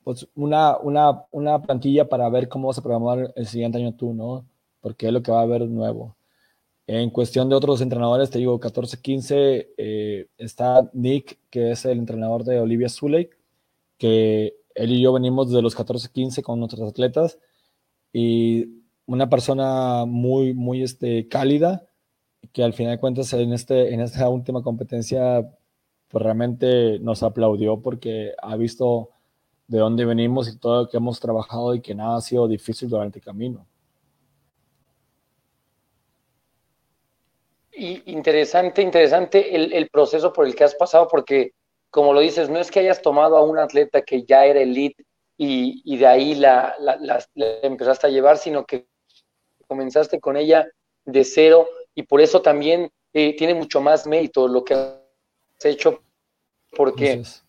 pues una, una, una, plantilla para ver cómo vas a programar el siguiente año tú, ¿no? Porque es lo que va a haber nuevo. En cuestión de otros entrenadores, te digo, 14-15 eh, está Nick, que es el entrenador de Olivia Zuley, que él y yo venimos desde los 14, 15 con nuestros atletas y una persona muy, muy este, cálida, que al final de cuentas en, este, en esta última competencia pues realmente nos aplaudió porque ha visto de dónde venimos y todo lo que hemos trabajado y que nada ha sido difícil durante el camino. Y interesante, interesante el, el proceso por el que has pasado porque como lo dices, no es que hayas tomado a un atleta que ya era elite y, y de ahí la, la, la, la, empezaste a llevar, sino que comenzaste con ella de cero y por eso también eh, tiene mucho más mérito lo que has hecho, porque Entonces.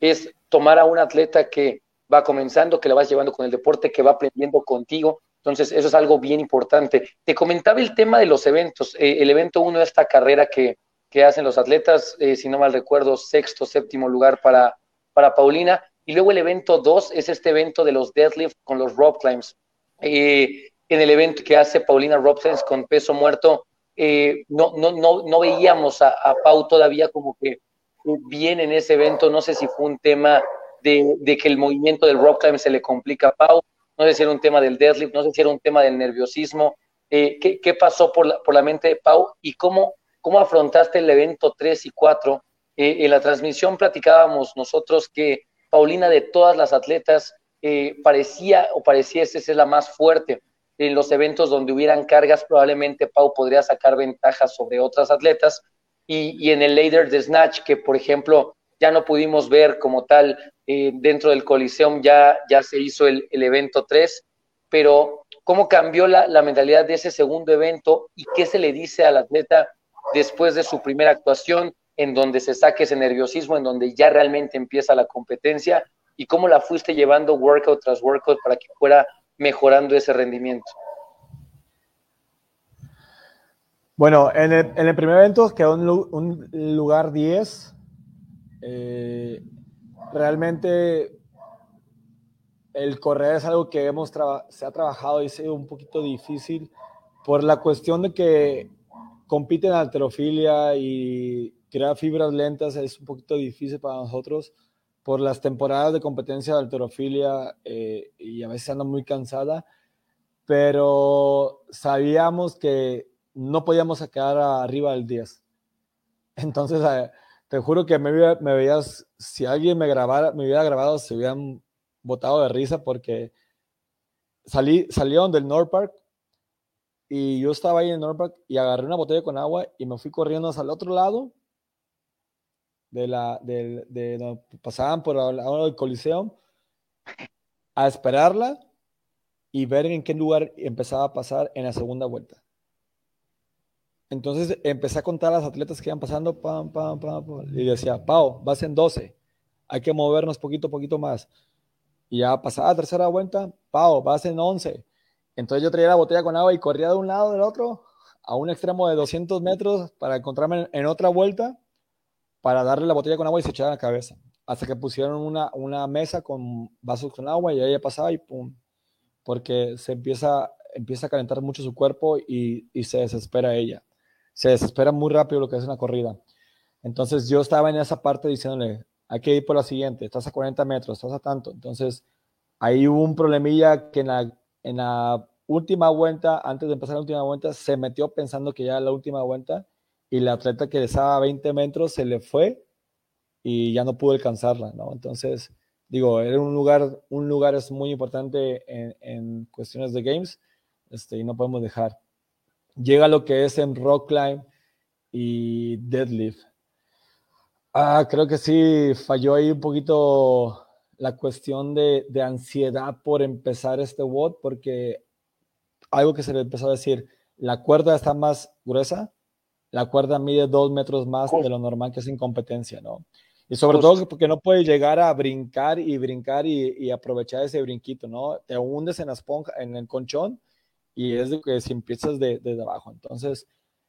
Es tomar a un atleta que va comenzando, que la vas llevando con el deporte, que va aprendiendo contigo. Entonces, eso es algo bien importante. Te comentaba el tema de los eventos. Eh, el evento uno de esta carrera que, que hacen los atletas, eh, si no mal recuerdo, sexto, séptimo lugar para, para Paulina. Y luego el evento 2 es este evento de los deadlift con los rope climbs. Eh, en el evento que hace Paulina climbs con peso muerto, eh, no, no, no, no veíamos a, Pau todavía como que bien en ese evento. No sé si fue un tema de, que el movimiento del rope climb se le complica a Pau, no sé si era un tema del deadlift, no sé si era un tema del nerviosismo. Eh, ¿qué, ¿qué, pasó por la, mente de Pau y cómo ¿Cómo afrontaste el evento 3 y 4? Eh, en la transmisión platicábamos nosotros que Paulina de todas las atletas eh, parecía o pareciese ser la más fuerte. En los eventos donde hubieran cargas, probablemente Pau podría sacar ventajas sobre otras atletas. Y, y en el later de Snatch, que por ejemplo ya no pudimos ver como tal eh, dentro del Coliseum, ya, ya se hizo el, el evento 3, pero ¿cómo cambió la, la mentalidad de ese segundo evento y qué se le dice al atleta después de su primera actuación, en donde se saque ese nerviosismo, en donde ya realmente empieza la competencia y cómo la fuiste llevando workout tras workout para que fuera mejorando ese rendimiento. Bueno, en el, primer evento quedó un, un lugar 10. Eh, realmente el correr es algo que hemos se ha trabajado y sido un poquito difícil por la cuestión de que compiten en alterofilia y crear fibras lentas es un poquito difícil para nosotros por las temporadas de competencia de alterofilia eh, y a veces ando muy cansada, pero sabíamos que no podíamos quedar arriba del 10. Entonces, eh, te juro que me, me veías, si alguien me grabara, me hubiera grabado, se hubieran botado de risa porque salí, salieron del North Park y yo estaba ahí en North Park y agarré una botella con agua y me fui corriendo hacia el otro lado de la de, de pasaban por el lado del Coliseo a esperarla y ver en qué lugar empezaba a pasar en la segunda vuelta. Entonces empecé a contar a las atletas que iban pasando, pam, pam, pam, y decía, Pau, vas en 12, hay que movernos poquito, poquito más. Y ya pasaba la tercera vuelta, Pau, vas en 11. Entonces yo traía la botella con agua y corría de un lado del otro a un extremo de 200 metros para encontrarme en, otra vuelta para darle la botella con agua y se echaba la cabeza. Hasta que pusieron una, mesa con vasos con agua y ahí pasaba y pum. Porque se empieza, a calentar mucho su cuerpo y se desespera ella. Se desespera muy rápido lo que es una corrida. Entonces yo estaba en esa parte diciéndole, hay que ir por la siguiente, estás a 40 metros, estás a tanto. Entonces, ahí hubo un problemilla que en la, en la última vuelta, antes de empezar la última vuelta, se metió pensando que ya la última vuelta y la atleta que estaba a 20 metros se le fue y ya no pudo alcanzarla, ¿no? Entonces, digo, era un lugar, un lugar es muy importante en, en cuestiones de games este, y no podemos dejar. Llega lo que es en rock climb y deadlift. Ah, creo que sí, falló ahí un poquito la cuestión de, de ansiedad por empezar este WOD, porque algo que se le empezó a decir, la cuerda está más gruesa, la cuerda mide dos metros más de lo normal que es incompetencia, ¿no? Y sobre todo porque no puedes llegar a brincar y brincar y, y, aprovechar ese brinquito, ¿no? Te hundes en la esponja, en el conchón y es de que si empiezas de, desde abajo. Entonces,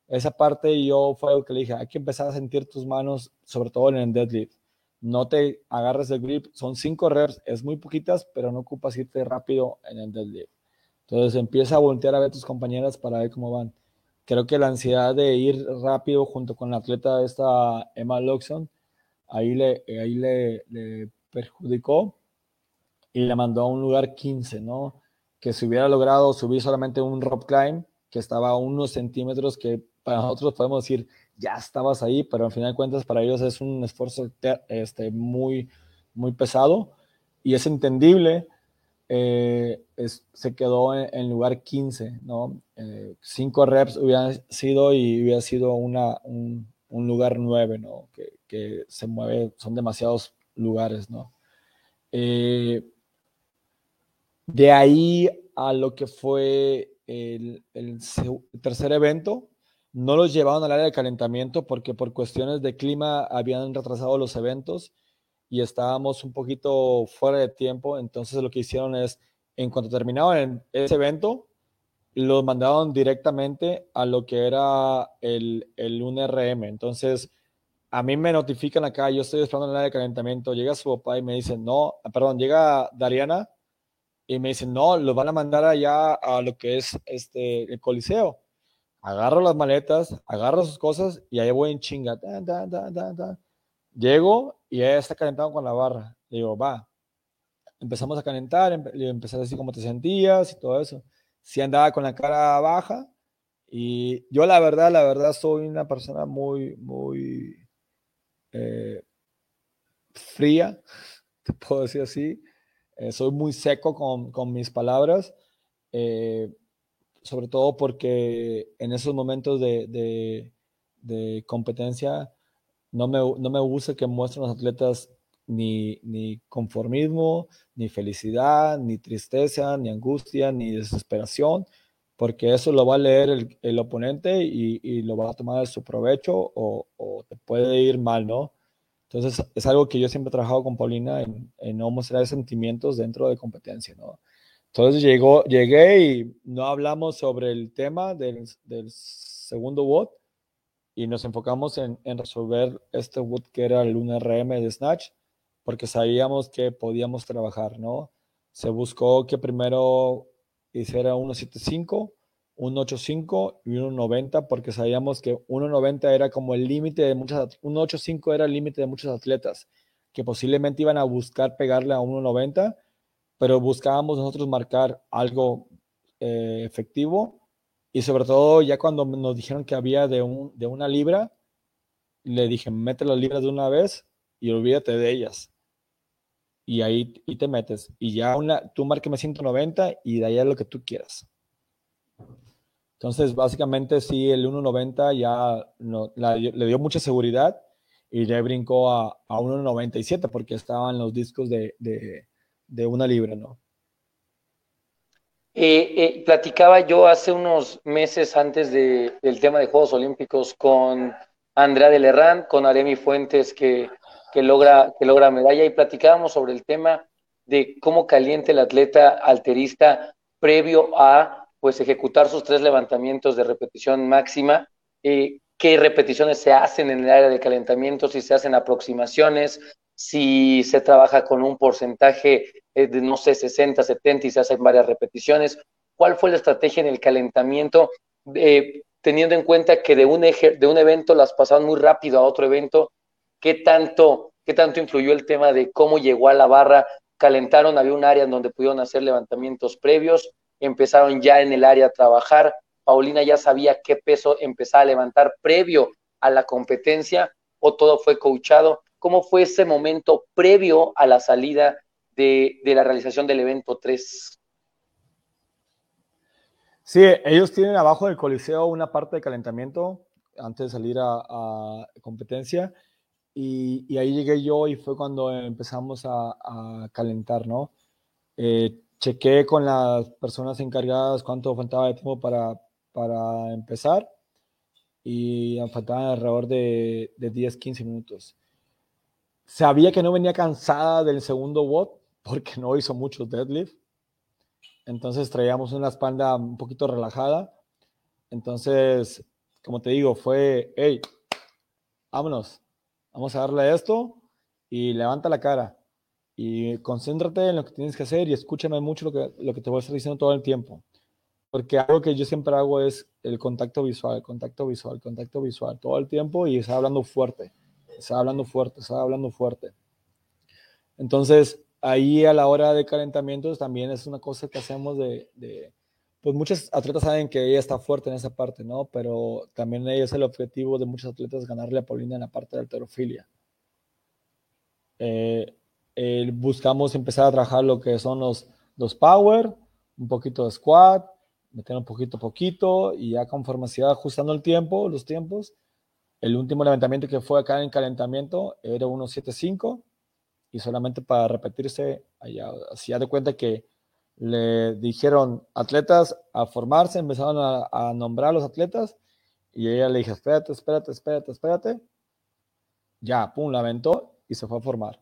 esa parte yo fue algo que le dije, hay que empezar a sentir tus manos, sobre todo en el deadlift. No te agarres el grip, son cinco reps, es muy poquitas, pero no ocupas irte rápido en el deadlift. Entonces empieza a voltear a ver a tus compañeras para ver cómo van. Creo que la ansiedad de ir rápido junto con la atleta esta Emma Luxon, ahí le, ahí le, le perjudicó y le mandó a un lugar 15, ¿no? Que si hubiera logrado subir solamente un rope climb, que estaba a unos centímetros que para nosotros podemos decir, ya estabas ahí, pero al final de cuentas para ellos es un esfuerzo este, muy, muy pesado y es entendible. Eh, se quedó en, lugar 15, ¿no? Eh, cinco reps hubieran sido y hubiera sido una, un, un lugar 9, ¿no? Que, que, se mueve, son demasiados lugares, ¿no? Eh, de ahí a lo que fue el, tercer evento, no los llevaron al área de calentamiento porque por cuestiones de clima habían retrasado los eventos y estábamos un poquito fuera de tiempo. Entonces lo que hicieron es, en cuanto terminaron ese evento, los mandaron directamente a lo que era el, el UNRM. Entonces, a mí me notifican acá, yo estoy esperando en el área de calentamiento, llega su papá y me dice, no, perdón, llega Dariana y me dice, no, los van a mandar allá a lo que es este, el Coliseo agarro las maletas, agarro sus cosas y ahí voy en chinga. Llego y ella está calentando con la barra. Le digo, va. Empezamos a calentar, le empecé a decir te sentías y todo eso. Si andaba con la cara baja y yo la verdad, la verdad soy una persona muy, muy eh, fría, te puedo decir así. Eh, soy muy seco con, con mis palabras. Eh, sobre todo porque en esos momentos de, de, competencia no me, no me, gusta que muestren los atletas ni, ni, conformismo, ni felicidad, ni tristeza, ni angustia, ni desesperación, porque eso lo va a leer el, oponente y, y, lo va a tomar a su provecho o, o, te puede ir mal, ¿no? Entonces es algo que yo siempre he trabajado con Paulina en, en no mostrar sentimientos dentro de competencia, ¿no? Entonces llegó, llegué y no hablamos sobre el tema del, del segundo WOD y nos enfocamos en, en resolver este WOD que era el 1RM de Snatch porque sabíamos que podíamos trabajar, ¿no? Se buscó que primero hiciera 175, 185 y 190 porque sabíamos que 190 era como el límite de muchas, 185 era el límite de muchos atletas que posiblemente iban a buscar pegarle a 190, pero buscábamos nosotros marcar algo eh, efectivo y sobre todo ya cuando nos dijeron que había de, un, de una libra, le dije, mete las libras de una vez y olvídate de ellas y ahí y te metes. Y ya una, tú márqueme 190 y de ahí es lo que tú quieras. Entonces, básicamente, sí, el 1.90 ya le dio mucha seguridad y ya brincó a, a 1.97 porque estaban los discos de, una libra, ¿no? Eh, eh, platicaba yo hace unos meses antes de, del tema de Juegos Olímpicos con Andrea de Lerrán, con Aremi Fuentes, que que logra, que logra medalla y platicábamos sobre el tema de cómo caliente el atleta alterista previo a pues ejecutar sus tres levantamientos de repetición máxima, eh, qué repeticiones se hacen en el área de calentamiento, si se hacen aproximaciones, si se trabaja con un porcentaje eh, de, no sé, 60, 70 y se hacen varias repeticiones, cuál fue la estrategia en el calentamiento, eh, teniendo en cuenta que de un, de un evento las pasaban muy rápido a otro evento qué tanto, qué tanto influyó el tema de cómo llegó a la barra, calentaron, había un área en donde pudieron hacer levantamientos previos, empezaron ya en el área a trabajar, Paulina ya sabía qué peso empezar a levantar previo a la competencia o todo fue coachado, cómo fue ese momento previo a la salida de, la realización del evento 3. Sí, ellos tienen abajo del coliseo una parte de calentamiento antes de salir a competencia y, ahí llegué yo y fue cuando empezamos a, calentar, ¿no? Eh, chequé con las personas encargadas cuánto faltaba de tiempo para, para empezar y faltaban alrededor de, de 10, 15 minutos. Sabía que no venía cansada del segundo WOT porque no hizo mucho deadlift. Entonces traíamos una espalda un poquito relajada. Entonces, como te digo, fue, hey, vámonos, vamos a darle esto y levanta la cara y concéntrate en lo que tienes que hacer y escúchame mucho lo que, lo que te voy a estar diciendo todo el tiempo. Porque algo que yo siempre hago es el contacto visual, contacto visual, contacto visual, todo el tiempo y está hablando fuerte, está hablando fuerte, está hablando fuerte. Entonces, ahí a la hora de calentamientos también es una cosa que hacemos de, de pues muchos atletas saben que ella está fuerte en esa parte, ¿no? Pero también es el objetivo de muchos atletas ganarle a Paulina en la parte de alterofilia. Eh, buscamos empezar a trabajar lo que son los, los power, un poquito de squat, meter un poquito a poquito y ya conforme se va ajustando el tiempo, los tiempos, el último levantamiento que fue acá en calentamiento era 1.75 y solamente para repetirse, allá, ya de cuenta que le dijeron atletas a formarse, empezaron a, nombrar a los atletas y ella le dije, espérate, espérate, espérate, espérate. Ya, pum, la aventó y se fue a formar.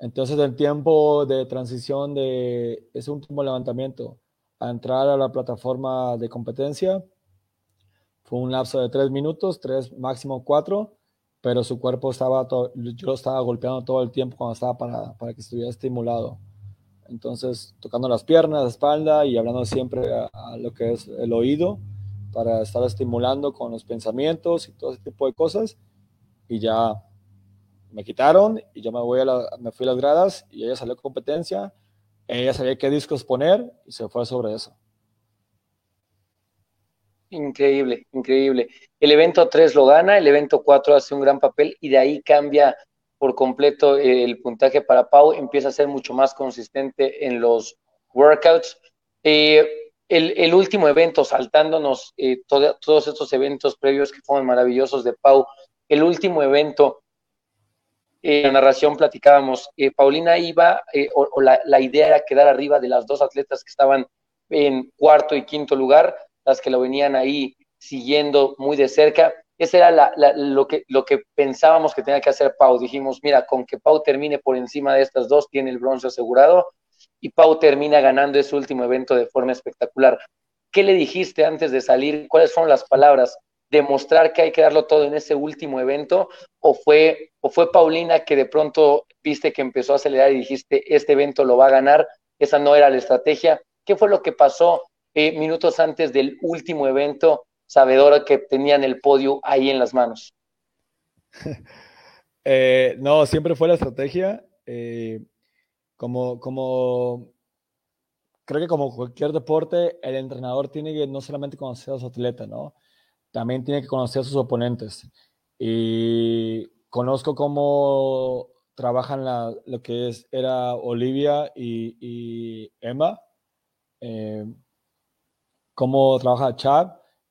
Entonces, el tiempo de transición de ese último levantamiento a entrar a la plataforma de competencia fue un lapso de tres minutos, tres, máximo cuatro, pero su cuerpo estaba, todo, yo lo estaba golpeando todo el tiempo cuando estaba parada para que estuviera estimulado. Entonces, tocando las piernas, la espalda y hablando siempre a, lo que es el oído para estar estimulando con los pensamientos y todo ese tipo de cosas. Y ya me quitaron y yo me, voy a me fui a las gradas y ella salió a competencia. Ella sabía qué discos poner y se fue sobre eso. Increíble, increíble. El evento 3 lo gana, el evento 4 hace un gran papel y de ahí cambia por completo el puntaje para Pau, empieza a ser mucho más consistente en los workouts. Eh, el, último evento, saltándonos eh, todos estos eventos previos que fueron maravillosos de Pau, el último evento, en la narración platicábamos, eh, Paulina iba, o, la, la, idea era quedar arriba de las dos atletas que estaban en cuarto y quinto lugar, las que lo venían ahí siguiendo muy de cerca, ese era lo, que, lo que pensábamos que tenía que hacer Pau. Dijimos, mira, con que Pau termine por encima de estas dos, tiene el bronce asegurado y Pau termina ganando ese último evento de forma espectacular. ¿qué le dijiste antes de salir? ¿Cuáles fueron las palabras? ¿Demostrar que hay que darlo todo en ese último evento? ¿O fue, ¿O fue Paulina que de pronto viste que empezó a acelerar y dijiste, este evento lo va a ganar? Esa no era la estrategia. ¿Qué fue lo que pasó eh, minutos antes del último evento, sabedora que tenían el podio ahí en las manos? Eh, no, siempre fue la estrategia. Eh, como, como creo que como cualquier deporte, el entrenador tiene que no solamente conocer a su atleta, ¿no? También tiene que conocer a sus oponentes. Y conozco cómo trabajan lo que es, era Olivia y, Emma, eh, cómo trabaja Chad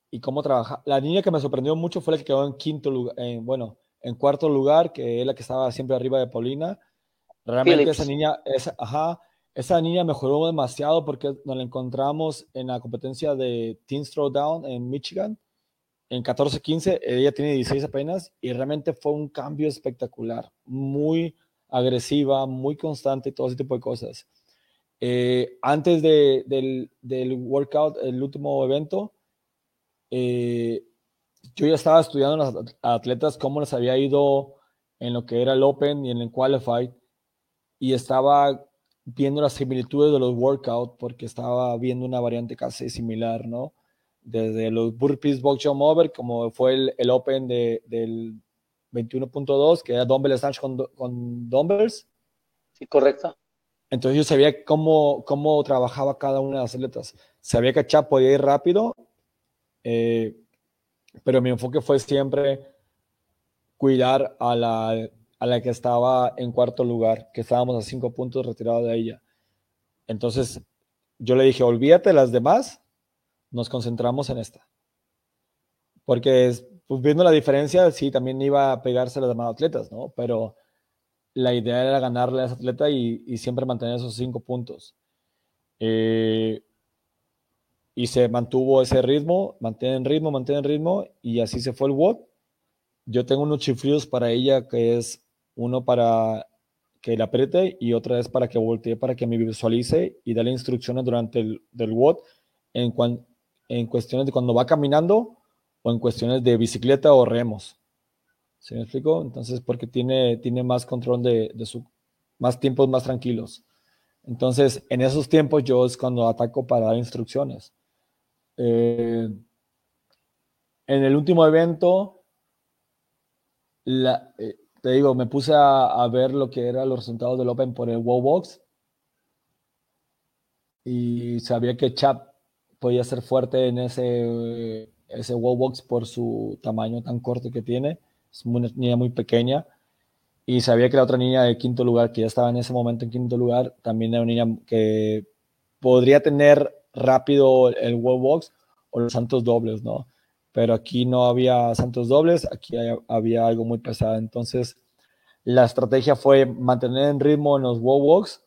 y cómo trabaja. La niña que me sorprendió mucho fue la que quedó en quinto lugar, bueno, en cuarto lugar, que es la que estaba siempre arriba de Paulina. Realmente esa niña, esa, ajá, esa niña mejoró demasiado porque nos la encontramos en la competencia de Teen Throwdown en Michigan en 14-15. Ella tiene 16 apenas y realmente fue un cambio espectacular, muy agresiva, muy constante y todo ese tipo de cosas. Eh, antes del, del, workout, el último evento, eh, yo ya estaba estudiando a las atletas cómo les había ido en lo que era el Open y en el Qualified y estaba viendo las similitudes de los workouts porque estaba viendo una variante casi similar, ¿no? Desde los burpees box jump over, como fue el, el Open de, del 21.2, que era dumbbell snatch con, con dumbbells. Sí, correcto. Entonces yo sabía cómo, cómo trabajaba cada una de las atletas. Sabía que Chap podía ir rápido, eh, pero mi enfoque fue siempre cuidar a la, a la que estaba en cuarto lugar, que estábamos a cinco puntos retirados de ella. Entonces, yo le dije, olvídate de las demás, nos concentramos en esta. Porque pues, viendo la diferencia, sí, también iba a pegarse a las demás atletas, ¿no? Pero la idea era ganarle a esa atleta y, siempre mantener esos cinco puntos. Eh, y se mantuvo ese ritmo, mantienen ritmo, mantienen ritmo, y así se fue el WOD. Yo tengo unos chifridos para ella que es uno para que le apriete y otra es para que voltee, para que me visualice y darle instrucciones durante el del WOD en, en cuestiones de cuando va caminando o en cuestiones de bicicleta o remos. ¿Se me explico? Entonces, porque tiene, tiene más control de, de su, más tiempos más tranquilos. Entonces, en esos tiempos yo es cuando ataco para dar instrucciones. Eh, en el último evento, eh, te digo, me puse a, ver lo que eran los resultados del Open por el WoW Box y sabía que Chap podía ser fuerte en ese, ese WoW Box por su tamaño tan corto que tiene. Es una niña muy pequeña. Y sabía que la otra niña de quinto lugar, que ya estaba en ese momento en quinto lugar, también era una niña que podría tener rápido el WoW Box o los santos dobles, ¿no? pero aquí no había santos dobles, aquí había algo muy pesado. Entonces, la estrategia fue mantener en ritmo en los wow walks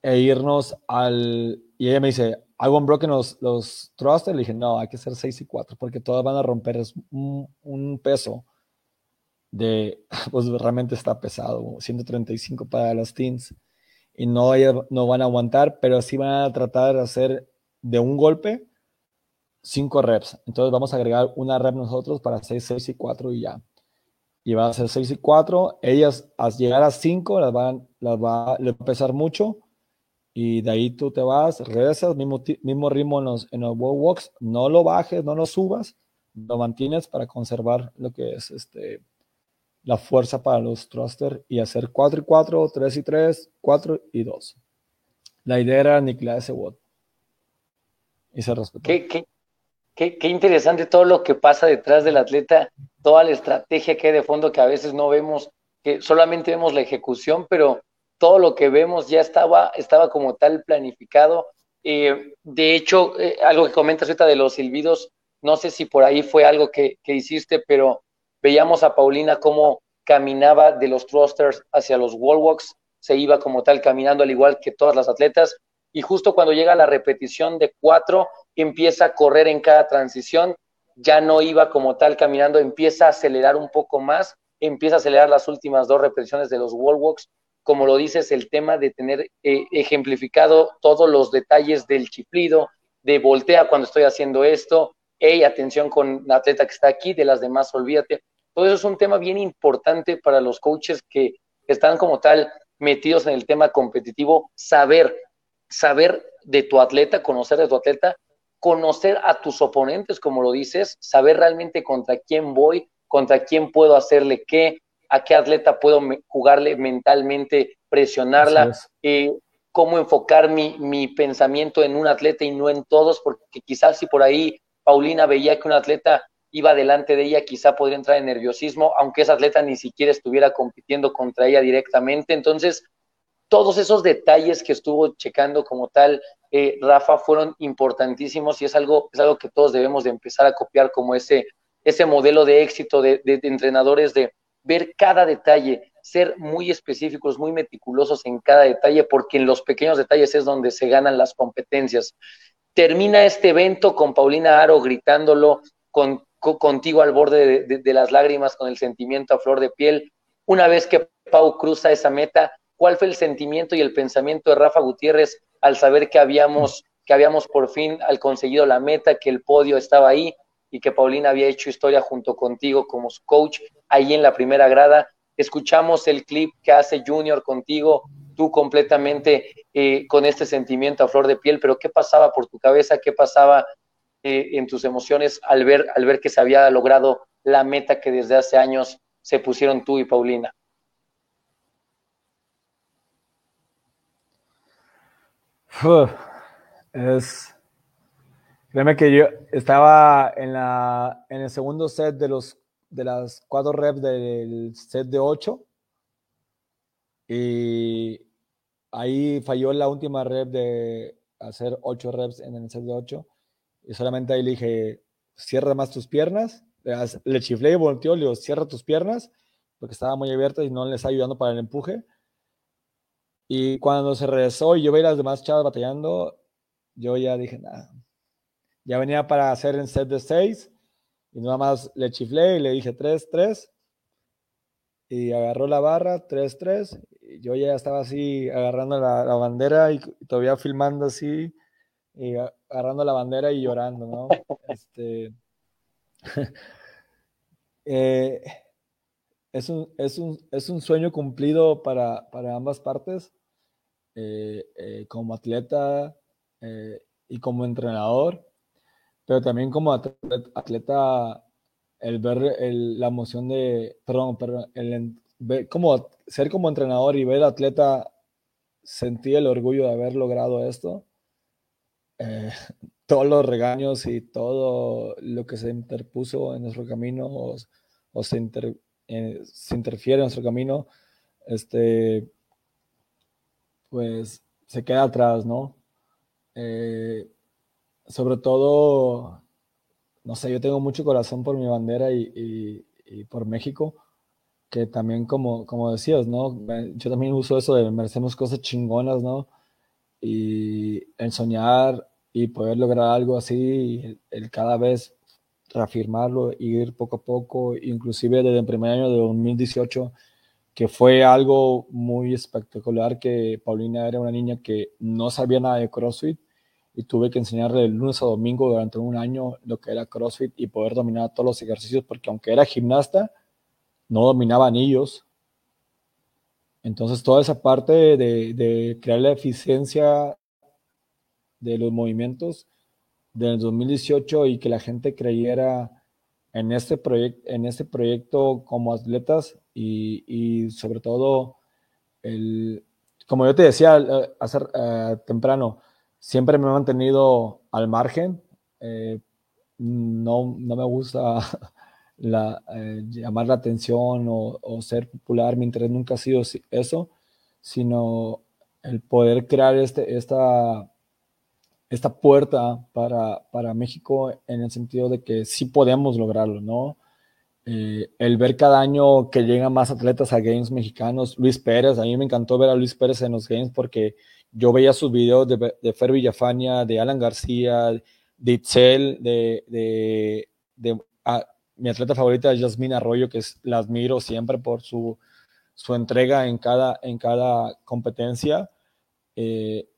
e irnos al. Y ella me dice, ¿hago un los, los thrusters? Le dije, no, hay que ser 6 y 4 porque todas van a romper. Es un, peso de. Pues realmente está pesado, 135 para las teens. Y no, no van a aguantar, pero sí van a tratar de hacer de un golpe 5 reps. Entonces vamos a agregar una rep nosotros para hacer 6 y 4 y ya. Y va a ser 6 y 4. Ellas al llegar a 5 las van, las va, a pesar mucho. Y de ahí tú te vas, regresas, mismo, mismo ritmo en los, en los walks. No lo bajes, no lo subas. Lo mantienes para conservar lo que es este, la fuerza para los thrusters y hacer 4 y 4, 3 y 3, 4 y 2. La idea era aniquilar ese WOD. Y se respetó. ¿Qué, qué, Qué, interesante todo lo que pasa detrás del atleta, toda la estrategia que hay de fondo que a veces no vemos, que solamente vemos la ejecución, pero todo lo que vemos ya estaba, estaba como tal planificado. Eh, de hecho, eh, algo que comentas ahorita de los silbidos, no sé si por ahí fue algo que, que hiciste, pero veíamos a Paulina cómo caminaba de los thrusters hacia los wallwalks, se iba como tal caminando al igual que todas las atletas, y justo cuando llega la repetición de cuatro, empieza a correr en cada transición, ya no iba como tal caminando, empieza a acelerar un poco más, empieza a acelerar las últimas dos repeticiones de los wall walks, como lo dices, el tema de tener eh, ejemplificado todos los detalles del chiflido, de voltea cuando estoy haciendo esto, hey, atención con la atleta que está aquí, de las demás olvídate. Todo eso es un tema bien importante para los coaches que están como tal metidos en el tema competitivo, saber, saber de tu atleta, conocer de tu atleta, conocer a tus oponentes, como lo dices, saber realmente contra quién voy, contra quién puedo hacerle qué, a qué atleta puedo jugarle mentalmente, presionarla, eh, cómo enfocar mi, mi pensamiento en un atleta y no en todos, porque quizás si por ahí Paulina veía que un atleta iba delante de ella, quizá podría entrar en nerviosismo, aunque esa atleta ni siquiera estuviera compitiendo contra ella directamente. Entonces, todos esos detalles que estuvo checando como tal eh, Rafa fueron importantísimos y es algo, es algo que todos debemos de empezar a copiar como ese, ese modelo de éxito de, de entrenadores de ver cada detalle, ser muy específicos, muy meticulosos en cada detalle, porque en los pequeños detalles es donde se ganan las competencias. Termina este evento con Paulina Aro gritándolo, con contigo al borde de, las lágrimas, con el sentimiento a flor de piel. Una vez que Pau cruza esa meta, ¿cuál fue el sentimiento y el pensamiento de Rafa Gutiérrez al saber que habíamos, que habíamos por fin conseguido la meta, que el podio estaba ahí y que Paulina había hecho historia junto contigo como coach ahí en la primera grada? Escuchamos el clip que hace Junior contigo, tú completamente eh, con este sentimiento a flor de piel, pero ¿qué pasaba por tu cabeza? ¿Qué pasaba eh, en tus emociones al ver, al ver que se había logrado la meta que desde hace años se pusieron tú y Paulina? es. Créeme que yo estaba en, la, en el segundo set de, los, de las cuatro reps del set de ocho. Y ahí falló la última rep de hacer ocho reps en el set de ocho. Y solamente ahí le dije, cierra más tus piernas. Le chiflé y volteó, le digo, cierra tus piernas, porque estaba muy abierta y no le estaba ayudando para el empuje. Y cuando se regresó y yo veía las demás chavas batallando, yo ya dije, nada. Ya venía para hacer en set de seis y nada más le chiflé y le dije 3, 3. Y agarró la barra, 3, 3. Y yo ya estaba así agarrando la, la bandera y todavía filmando así y agarrando la bandera y llorando, ¿no? Este, eh, es, un, es, un, es, un, sueño cumplido para, para ambas partes, eh, eh, como atleta y como entrenador, pero también como atleta, el ver la emoción de, perdón, perdón el, como, ser como entrenador y ver al atleta sentir el orgullo de haber logrado esto eh, todos los regaños y todo lo que se interpuso en nuestro camino o, eh, se, interfiere en nuestro camino, este, pues se queda atrás, ¿no? Eh, sobre todo, no sé, yo tengo mucho corazón por mi bandera y, por México, que también como, como decías, ¿no? Yo también uso eso de merecemos cosas chingonas, ¿no? Y en soñar y poder lograr algo así, el, cada vez reafirmarlo, ir poco a poco, inclusive desde el primer año de 2018, que fue algo muy espectacular, que Paulina era una niña que no sabía nada de CrossFit y tuve que enseñarle el lunes a domingo durante un año lo que era CrossFit y poder dominar todos los ejercicios, porque aunque era gimnasta, no dominaba anillos. Entonces toda esa parte de, de crear la eficiencia de los movimientos del 2018 y que la gente creyera en este, en este proyecto como atletas y, sobre todo, el, como yo te decía hace, eh, temprano, siempre me he mantenido al margen. Eh, no, no, me gusta eh, llamar la atención o, o, ser popular. Mi interés nunca ha sido eso, sino el poder crear este, esta esta puerta para, para, México en el sentido de que sí podemos lograrlo, ¿no? Eh, el ver cada año que llegan más atletas a Games mexicanos, Luis Pérez, a mí me encantó ver a Luis Pérez en los Games porque yo veía sus videos de, de Fer Villafania, de Alan García, de Itzel, de, de mi atleta favorita, Jasmine Arroyo, que la admiro siempre por su, su entrega en cada, en cada competencia. Eh,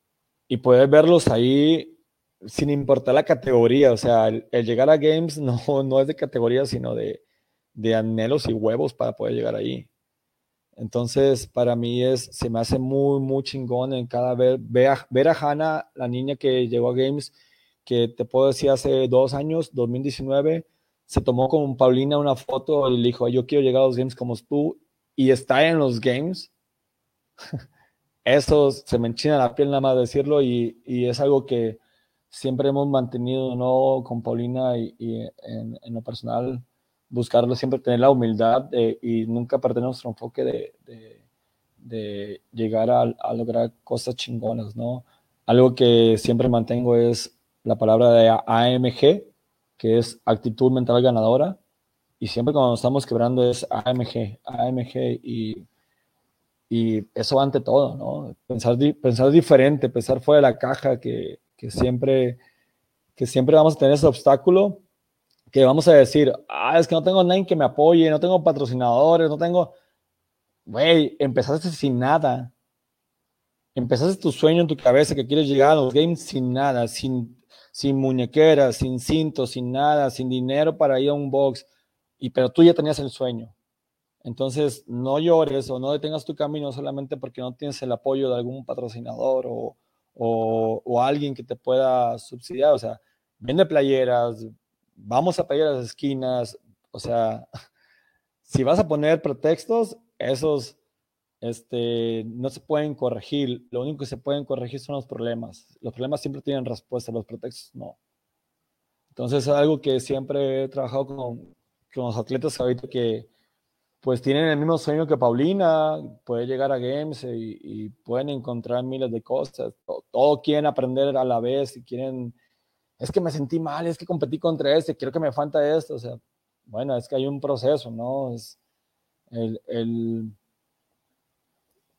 y poder verlos ahí sin importar la categoría, o sea, el, llegar a Games no, no es de categoría, sino de, de anhelos y huevos para poder llegar ahí. Entonces, para mí es, se me hace muy, muy chingón en cada vez ver a, ver a Hannah, la niña que llegó a Games, que te puedo decir hace dos años, 2019, se tomó con Paulina una foto y le dijo, yo quiero llegar a los Games como tú, y está en los Games. Eso se me enchina la piel nada más decirlo y, y es algo que siempre hemos mantenido, ¿no? Con Paulina y, en, en lo personal, buscarlo, siempre tener la humildad y nunca perder nuestro enfoque de, de, llegar a, a, lograr cosas chingonas, ¿no? Algo que siempre mantengo es la palabra de AMG, que es actitud mental ganadora, y siempre cuando estamos quebrando es AMG, AMG, y, y eso ante todo, ¿no? Pensar, pensar diferente, pensar fuera de la caja, que, que siempre, que siempre vamos a tener ese obstáculo, que vamos a decir, ah, es que no tengo nadie que me apoye, no tengo patrocinadores, no tengo... Güey, empezaste sin nada. Empezaste tu sueño en tu cabeza que quieres llegar a los games sin nada, sin, sin muñequeras, sin cintos, sin nada, sin dinero para ir a un box. Y, pero tú ya tenías el sueño. Entonces, no llores o no detengas tu camino solamente porque no tienes el apoyo de algún patrocinador o, o, o alguien que te pueda subsidiar. O sea, vende playeras, vamos a pedir a las esquinas, o sea, si vas a poner pretextos, esos este, no se pueden corregir. Lo único que se pueden corregir son los problemas. Los problemas siempre tienen respuesta, los pretextos no. Entonces es algo que siempre he trabajado con, con los atletas ahorita que pues tienen el mismo sueño que Paulina, puede llegar a Games y, pueden encontrar miles de cosas. Todo, quieren aprender a la vez y quieren es que me sentí mal, es que competí contra este, quiero que me falta esto, o sea, bueno, es que hay un proceso, ¿no? Es el,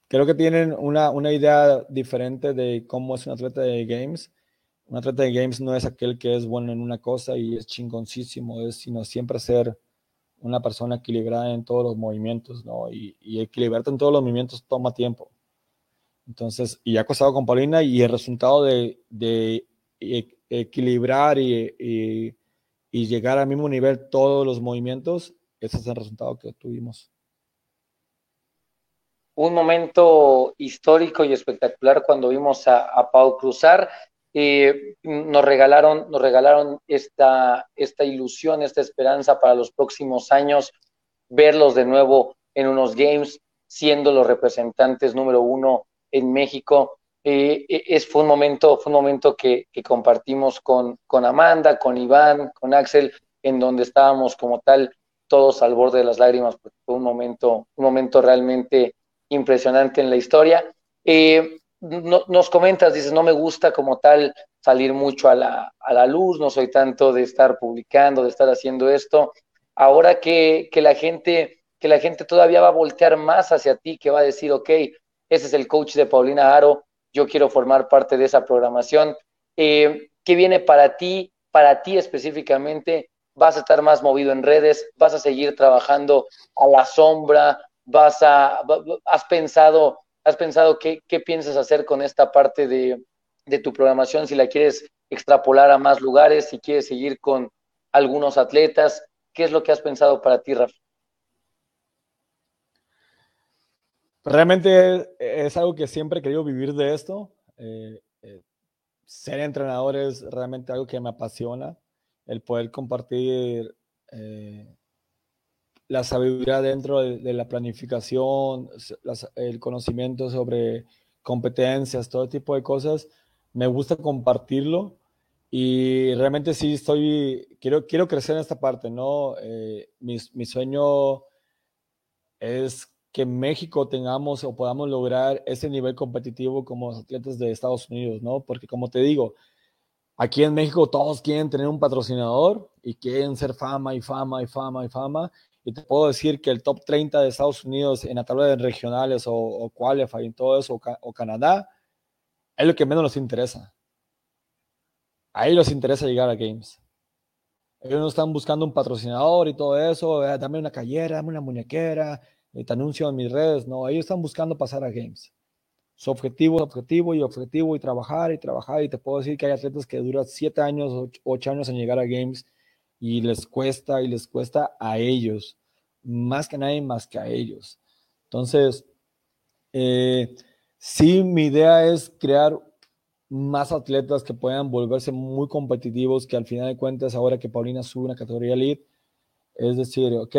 creo que tienen una, una, idea diferente de cómo es un atleta de games. Un atleta de games no es aquel que es bueno en una cosa y es chingoncísimo, es sino siempre ser una persona equilibrada en todos los movimientos, ¿no? Y, y equilibrarte en todos los movimientos toma tiempo. Entonces, y ha costado con Paulina y el resultado de equilibrar y, llegar al mismo nivel todos los movimientos, ese es el resultado que tuvimos. Un momento histórico y espectacular cuando vimos a, a Pau cruzar. Eh, nos regalaron, nos regalaron esta, esta ilusión, esta esperanza para los próximos años, verlos de nuevo en unos games, siendo los representantes número uno en México. Eh, e, es, fue un momento, fue un momento que, compartimos con, con, Amanda, con Iván, con Axel, en donde estábamos como tal todos al borde de las lágrimas, porque fue un momento, un momento realmente impresionante en la historia. Eh, nos comentas, dices, no me gusta como tal salir mucho a la, a la, luz, no soy tanto de estar publicando, de estar haciendo esto. Ahora que, que, la gente, que la gente todavía va a voltear más hacia ti, que va a decir, ok, ese es el coach de Paulina Aro, yo quiero formar parte de esa programación. Eh, ¿Qué viene para ti, para ti específicamente? ¿Vas a estar más movido en redes? ¿Vas a seguir trabajando a la sombra? ¿Vas a, has pensado, has pensado qué, piensas hacer con esta parte de, de tu programación? Si la quieres extrapolar a más lugares, si quieres seguir con algunos atletas, ¿qué es lo que has pensado para ti, Rafa? Realmente es algo que siempre he querido vivir de esto. Eh, eh, ser entrenador es realmente algo que me apasiona. El poder compartir eh, la sabiduría dentro de, la planificación, el conocimiento sobre competencias, todo tipo de cosas. Me gusta compartirlo y realmente sí estoy, quiero, quiero crecer en esta parte, ¿no? mi, mi sueño es que en México tengamos o podamos lograr ese nivel competitivo como los atletas de Estados Unidos, ¿no? Porque como te digo, aquí en México todos quieren tener un patrocinador y quieren ser fama y fama y fama y fama. Y te puedo decir que el top 30 de Estados Unidos en la tabla de regionales o, o qualify y todo eso, o, Canadá, es lo que menos nos interesa. A ellos les interesa llegar a Games. Ellos no están buscando un patrocinador y todo eso, eh, dame una cayera, dame una muñequera, te anuncio en mis redes, no, ellos están buscando pasar a games. Su objetivo, objetivo y objetivo y trabajar y trabajar. Y te puedo decir que hay atletas que duran siete años, ocho años en llegar a Games y les cuesta y les cuesta a ellos, más que nadie más que a ellos. Entonces, eh, sí, mi idea es crear más atletas que puedan volverse muy competitivos, que al final de cuentas, ahora que Paulina sube una categoría elite, es decir, ok,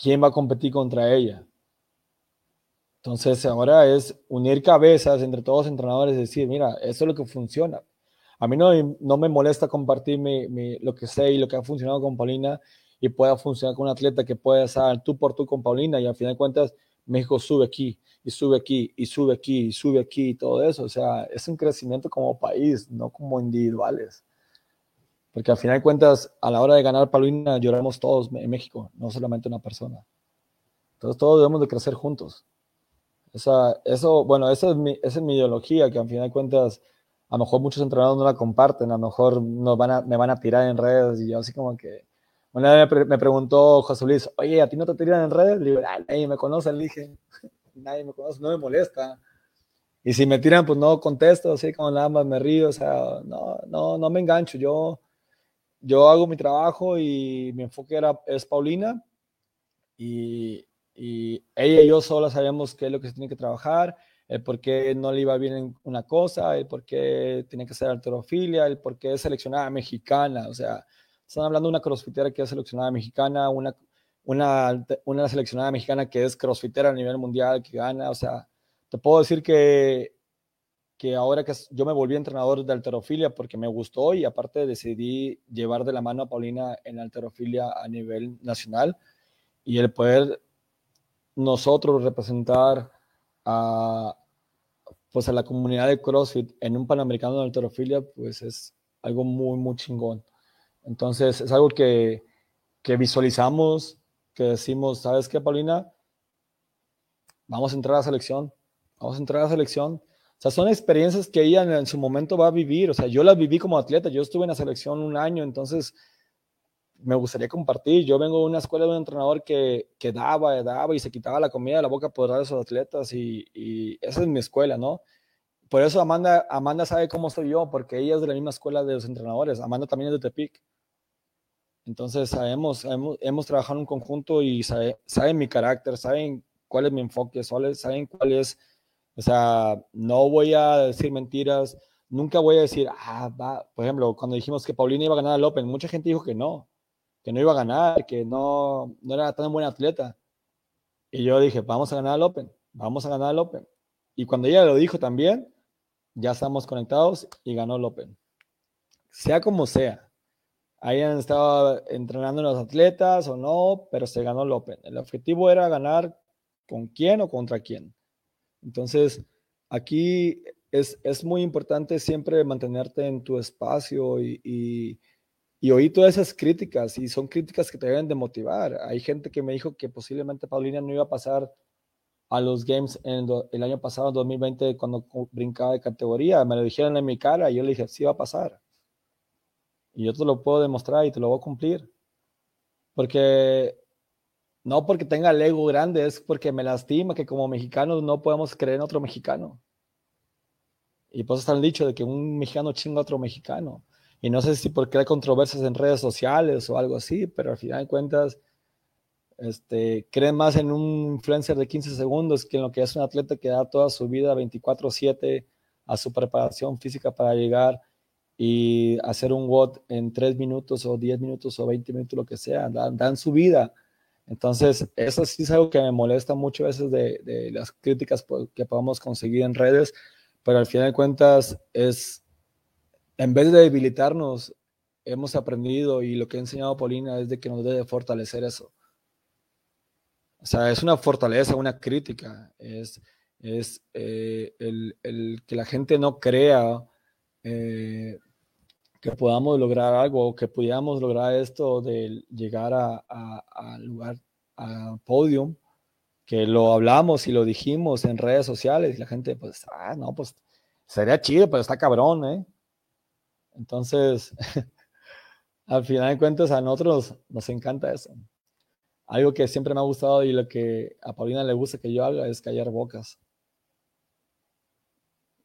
¿quién va a competir contra ella? Entonces ahora es unir cabezas entre todos los entrenadores y decir, mira, eso es lo que funciona. A mí no, no me molesta compartir mi, lo que sé y lo que ha funcionado con Paulina y pueda funcionar con un atleta que pueda estar tú por tú con Paulina y al final de cuentas México sube aquí y sube aquí y sube aquí y sube aquí y todo eso. O sea, es un crecimiento como país, no como individuales. Porque al final de cuentas, a la hora de ganar Paulina, lloramos todos en México, no solamente una persona. Entonces todos debemos de crecer juntos. Esa, eso, bueno, esa es, mi, esa es mi ideología, que al final de cuentas, a lo mejor muchos entrenadores no la comparten, a lo mejor nos van a, me van a tirar en redes y yo así como que... Una vez me, preguntó José Luis, oye, ¿a ti no te tiran en redes? Le digo, nadie me conoce, le dije, nadie me conoce, no me molesta. Y si me tiran, pues no contesto, así como nada más me río, o sea, no, no, no me engancho, yo, yo hago mi trabajo y mi enfoque era, es Paulina y, ella y yo solo sabíamos qué es lo que se tiene que trabajar, el por qué no le iba bien en una cosa, el por qué tiene que ser alterofilia, el por qué es seleccionada mexicana. O sea, están hablando de una crossfitera que es seleccionada mexicana, una, una, una seleccionada mexicana que es crossfitera a nivel mundial, que gana. O sea, te puedo decir que, que ahora que yo me volví entrenador de alterofilia porque me gustó y aparte decidí llevar de la mano a Paulina en alterofilia a nivel nacional y el poder nosotros representar a, pues a la comunidad de CrossFit en un Panamericano de alterofilia, pues es algo muy, muy chingón. Entonces, es algo que, que visualizamos, que decimos, ¿sabes qué, Paulina? Vamos a entrar a la selección, vamos a entrar a la selección. O sea, son experiencias que ella en, su momento va a vivir. O sea, yo las viví como atleta, yo estuve en la selección un año, entonces me gustaría compartir. Yo vengo de una escuela de un entrenador que, que daba, daba y se quitaba la comida de la boca por dar a esos atletas y, y, esa es mi escuela, ¿no? Por eso Amanda, Amanda sabe cómo soy yo, porque ella es de la misma escuela de los entrenadores. Amanda también es de Tepic. Entonces sabemos, hemos, hemos trabajado en un conjunto y sabe, saben mi carácter, saben cuál es mi enfoque, saben cuál es, o sea, no voy a decir mentiras, nunca voy a decir, ah, por ejemplo, cuando dijimos que Paulina iba a ganar al Open, mucha gente dijo que no, que no iba a ganar, que no, no era tan buen atleta. Y yo dije, vamos a ganar el Open, vamos a ganar el Open. Y cuando ella lo dijo también, ya estamos conectados y ganó el Open. Sea como sea. Hayan estado entrenando los atletas o no, pero se ganó el Open. El objetivo era ganar con quién o contra quién. Entonces, aquí es, es muy importante siempre mantenerte en tu espacio y, y oí todas esas críticas y son críticas que te deben de motivar. Hay gente que me dijo que posiblemente Paulina no iba a pasar a los Games en el año pasado, 2020, cuando brincaba de categoría. Me lo dijeron en mi cara y yo le dije, sí va a pasar. Y yo te lo puedo demostrar y te lo voy a cumplir. Porque no porque tenga el ego grande, es porque me lastima que como mexicanos no podemos creer en otro mexicano. Y pues está el dicho de que un mexicano chinga a otro mexicano. Y no sé si porque hay controversias en redes sociales o algo así, pero al final de cuentas, este, creen más en un influencer de 15 segundos que en lo que es un atleta que da toda su vida 24/7 a su preparación física para llegar y hacer un WOD en 3 minutos o 10 minutos o 20 minutos, lo que sea, dan, su vida. Entonces, eso sí es algo que me molesta mucho a veces de, las críticas que podamos conseguir en redes, pero al final de cuentas es en vez de debilitarnos, hemos aprendido y lo que ha enseñado Paulina es de que nos debe fortalecer eso. O sea, es una fortaleza, una crítica, es, es eh, el, que la gente no crea eh, que podamos lograr algo o que pudiéramos lograr esto de llegar a, lugar, a podium, que lo hablamos y lo dijimos en redes sociales y la gente, pues, ah, no, pues sería chido, pero está cabrón, ¿eh? Entonces, al final de cuentas, a nosotros nos encanta eso. algo que siempre me ha gustado y lo que a Paulina le gusta que yo haga es callar bocas.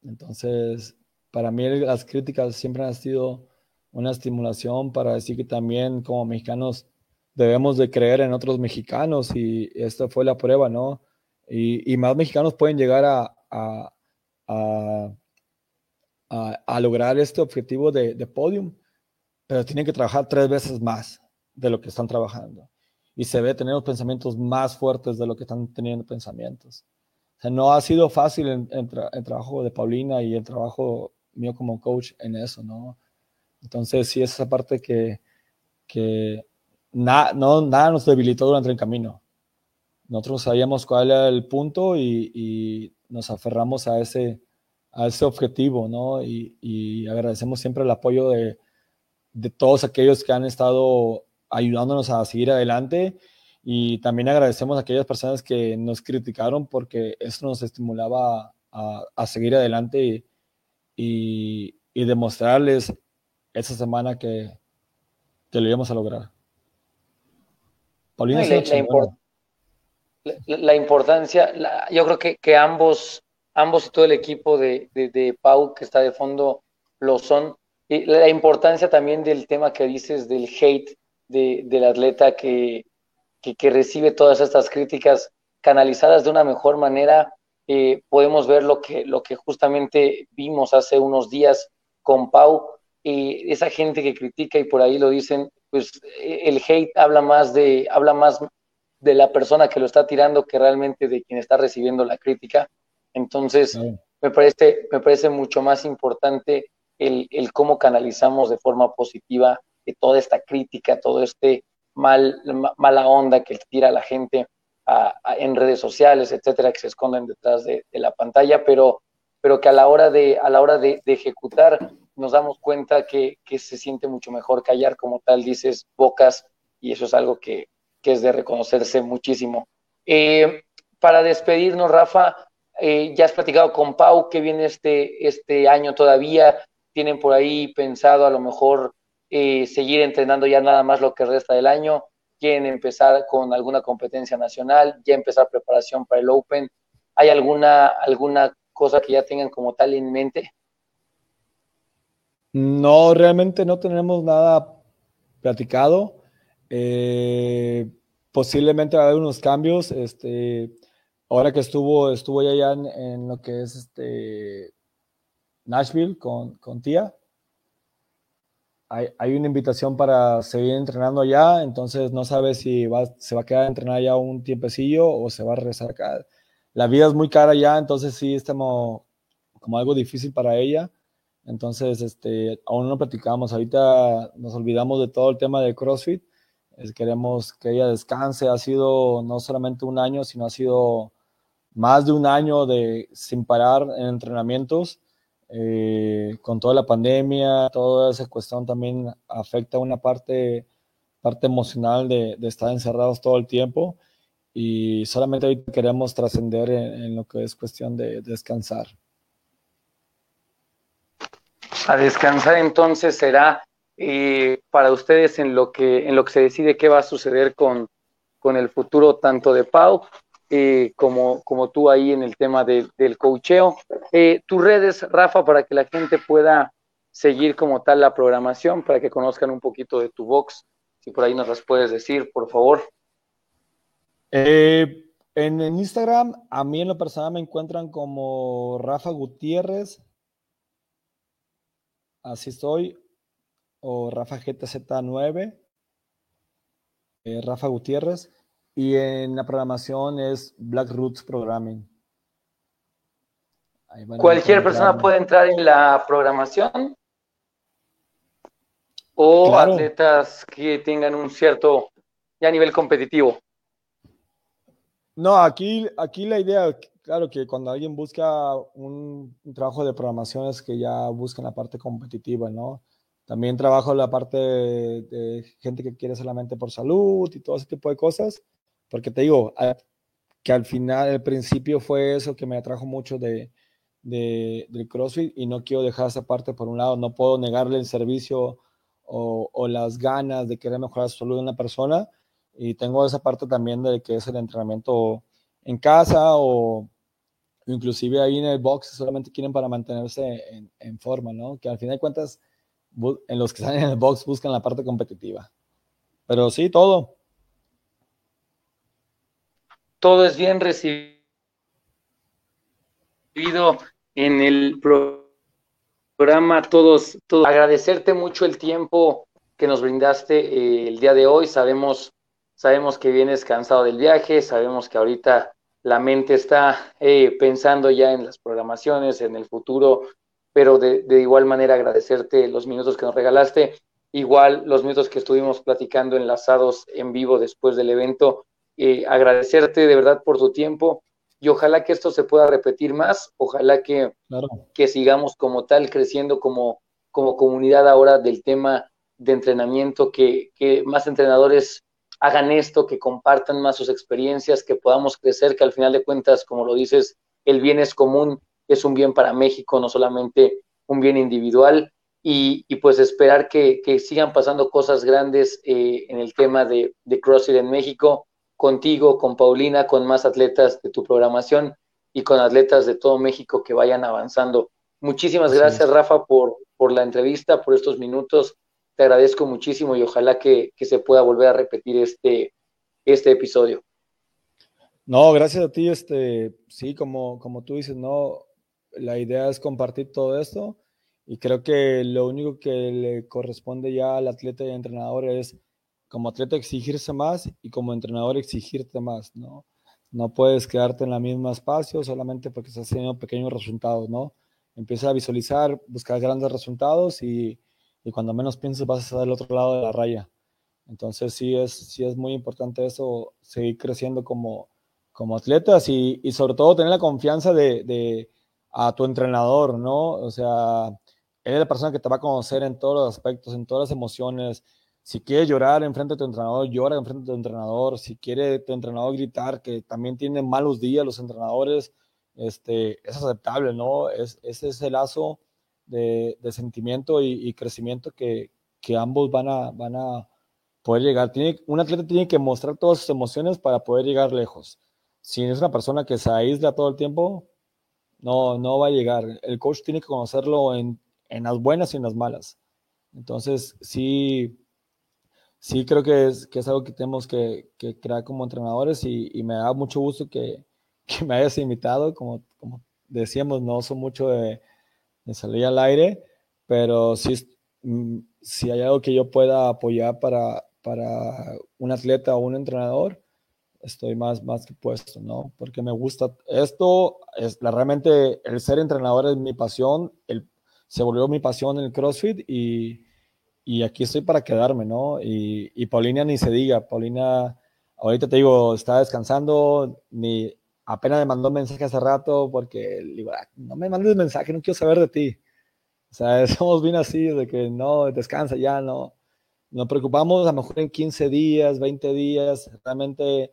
Entonces, para mí las críticas siempre han sido una estimulación para decir que también como mexicanos debemos de creer en otros mexicanos y esta fue la prueba, ¿no? Y, más mexicanos pueden llegar a, a, a, lograr este objetivo de, de podium, pero tienen que trabajar tres veces más de lo que están trabajando. Y se ve tener los pensamientos más fuertes de lo que están teniendo pensamientos. O sea, no ha sido fácil el, el trabajo de Paulina y el trabajo mío como coach en eso, ¿no? Entonces, sí, es esa parte que, que no, nada nos debilitó durante el camino. Nosotros sabíamos cuál era el punto y, nos aferramos a ese, a ese objetivo, ¿no? Y, agradecemos siempre el apoyo de, de, todos aquellos que han estado ayudándonos a seguir adelante y también agradecemos a aquellas personas que nos criticaron porque eso nos estimulaba a, a seguir adelante y, y, demostrarles esa semana que, que lo íbamos a lograr. Paulina, la, importancia, yo creo que, que, ambos, ambos y todo el equipo de, de, Pau que está de fondo lo son. Y la importancia también del tema que dices del hate de, del atleta que, que, recibe todas estas críticas canalizadas de una mejor manera. Eh, podemos ver lo que, lo que justamente vimos hace unos días con Pau, y esa gente que critica y por ahí lo dicen, pues el hate habla más de, habla más de la persona que lo está tirando que realmente de quien está recibiendo la crítica. Entonces, me, parece, me parece mucho más importante el, el, cómo canalizamos de forma positiva toda esta crítica, todo este mal, mala onda que tira la gente en redes sociales, etcétera, que se esconden detrás de, la pantalla, pero, pero que a la hora de, a la hora de, ejecutar nos damos cuenta que, que, se siente mucho mejor callar, como tal dices, bocas, y eso es algo que, que es de reconocerse muchísimo. Eh, para despedirnos, Rafa, eh, ya has platicado con Pau que viene este, este año todavía, tienen por ahí pensado a lo mejor eh, seguir entrenando ya nada más lo que resta del año, quieren empezar con alguna competencia nacional, ya empezar preparación para el Open. ¿Hay alguna, alguna cosa que ya tengan como tal en mente? No, realmente no tenemos nada platicado. Eh, posiblemente va a haber unos cambios. Este, ahora que estuvo, estuvo ya en, lo que es este Nashville con, con Tía. Hay, una invitación para seguir entrenando allá, entonces no sabe si se va a quedar a entrenar ya un tiempecillo o se va a regresar. La vida es muy cara allá, entonces sí estamos como algo difícil para ella. Entonces, este, aún no platicamos. Ahorita nos olvidamos de todo el tema de CrossFit queremos que ella descanse. Ha sido no solamente un año, sino ha sido más de un año de sin parar en entrenamientos. Eh, con toda la pandemia, toda esa cuestión también afecta una parte, parte emocional de, estar encerrados todo el tiempo y solamente hoy queremos trascender en, lo que es cuestión de descansar. A descansar entonces será eh, para ustedes en lo, que, en lo que se decide qué va a suceder con, con el futuro tanto de Pau eh, como, como tú ahí en el tema del cocheo. Eh, tus redes, Rafa, para que la gente pueda seguir como tal la programación, para que conozcan un poquito de tu box, si por ahí nos las puedes decir, por favor. en, en, Instagram, a mí en lo personal me encuentran como Rafa Gutiérrez. Así estoy o Rafa GTZ9, eh, Rafa Gutiérrez, y en la programación es Black Roots Programming. ¿Cualquier persona puede entrar en la programación? ¿O atletas que tengan un cierto ya nivel competitivo? No, aquí, aquí la idea, claro que cuando alguien busca un, un trabajo de programación es que ya buscan la parte competitiva, ¿no? También trabajo la parte de, gente que quiere solamente por salud y todo ese tipo de cosas, porque te digo que al final, el principio fue eso que me atrajo mucho de, de, del CrossFit y no quiero dejar esa parte por un lado, no puedo negarle el servicio o, o las ganas de querer mejorar la salud de una persona y tengo esa parte también de que es el entrenamiento en casa o inclusive ahí en el box solamente quieren para mantenerse en, forma, ¿no? Que al final de cuentas, en los que están en el box buscan la parte competitiva. Pero sí, todo. Todo es bien recibido en el programa. Todos, todos. agradecerte mucho el tiempo que nos brindaste eh, el día de hoy. Sabemos, sabemos que vienes cansado del viaje, sabemos que ahorita la mente está eh, pensando ya en las programaciones, en el futuro, pero de, igual manera agradecerte los minutos que nos regalaste, igual los minutos que estuvimos platicando enlazados en vivo después del evento, eh, agradecerte de verdad por tu tiempo y ojalá que esto se pueda repetir más, ojalá que, que sigamos como tal creciendo como, como comunidad ahora del tema de entrenamiento, que, que más entrenadores hagan esto, que compartan más sus experiencias, que podamos crecer, que al final de cuentas, como lo dices, el bien es común, es un bien para México, no solamente un bien individual, y, pues esperar que, sigan pasando cosas grandes eh, en el tema de, de CrossFit en México, contigo, con Paulina, con más atletas de tu programación y con atletas de todo México que vayan avanzando. Muchísimas gracias, Rafa, por, por la entrevista, por estos minutos te agradezco muchísimo y ojalá que, se pueda volver a repetir este, este episodio. No, gracias a ti. Este, sí, como, como tú dices, no, la idea es compartir todo esto y creo que lo único que le corresponde ya al atleta y entrenador es como atleta exigirse más y como entrenador exigirte más, ¿no? No puedes quedarte en la misma espacio solamente porque estás haciendo pequeños resultados, ¿no? Empieza a visualizar, buscar grandes resultados y, y cuando menos pienses vas a estar del otro lado de la raya. Entonces sí es, sí es muy importante eso, seguir creciendo como, como atletas y, y sobre todo tener la confianza de, de, a tu entrenador, ¿no? O sea, él es la persona que te va a conocer en todos los aspectos, en todas las emociones. Si quiere llorar en frente de tu entrenador, llora en frente de tu entrenador. Si quiere tu entrenador gritar, que también tienen malos días los entrenadores, este, es aceptable, ¿no? Es, ese es el lazo de, sentimiento y, crecimiento que, ambos van a, van a poder llegar. Tiene, un atleta tiene que mostrar todas sus emociones para poder llegar lejos. Si es una persona que se aísla todo el tiempo, no, no va a llegar. El coach tiene que conocerlo en, las buenas y en las malas. Entonces, sí, sí creo que es, que es algo que tenemos que, crear como entrenadores y, me da mucho gusto que, me hayas invitado. Como, como decíamos, no son mucho de, de salir al aire, pero si, mm, si hay algo que yo pueda apoyar para, para un atleta o un entrenador, estoy más, más que puesto, ¿no? Porque me gusta esto, es la, realmente el ser entrenador es mi pasión, el, se volvió mi pasión el CrossFit y, y aquí estoy para quedarme, ¿no? Y, y, Paulina ni se diga, Paulina, ahorita te digo, está descansando, ni apenas me mandó mensaje hace rato porque digo, ah, no me mandes mensaje, no quiero saber de ti. O sea, somos bien así, de que no, descansa ya, no. Nos preocupamos a lo mejor en 15 días, 20 días. Realmente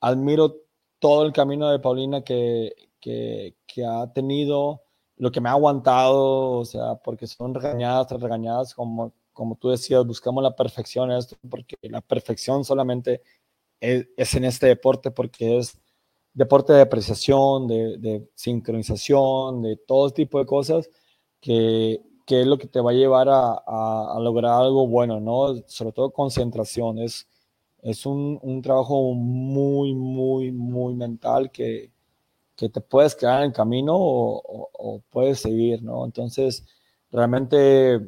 admiro todo el camino de Paulina que, que, que ha tenido, lo que me ha aguantado, o sea, porque son regañadas tras regañadas, como, como tú decías, buscamos la perfección esto, porque la perfección solamente es, es en este deporte, porque es deporte de apreciación, de, sincronización, de todo tipo de cosas, que, es lo que te va a llevar a, lograr algo bueno, ¿no? Sobre todo concentración. Es, es un, trabajo muy, muy, muy mental que, te puedes quedar en el camino o, puedes seguir, ¿no? Entonces, realmente,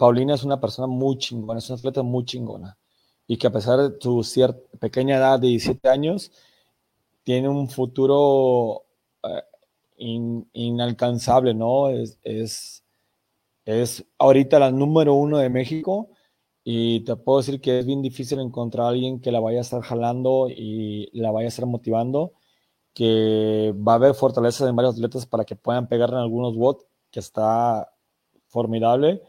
Paulina es una persona muy chingona, es una atleta muy chingona. Y que a pesar de su cierta, pequeña edad de 17 años, tiene un futuro eh, inalcanzable, ¿no? Es, es, es, ahorita la número uno de México. Y te puedo decir que es bien difícil encontrar a alguien que la vaya a estar jalando y la vaya a estar motivando, que va a haber fortalezas en varios atletas para que puedan pegar en algunos bots, que está formidable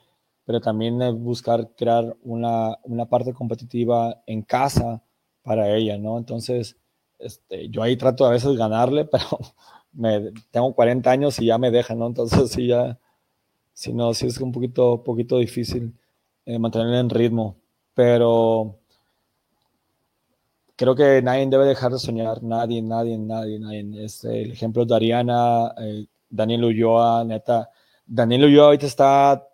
pero también es buscar crear una, una, parte competitiva en casa para ella, ¿no? Entonces, este, yo ahí trato a veces ganarle, pero me, tengo 40 años y ya me dejan, ¿no? Entonces, sí, ya, si no, sí es un poquito, poquito difícil eh, mantener en ritmo, pero creo que nadie debe dejar de soñar, nadie, nadie, nadie, nadie. Este, el ejemplo de Ariana, eh, Daniel Ulloa, neta. Daniel Ulloa ahorita está,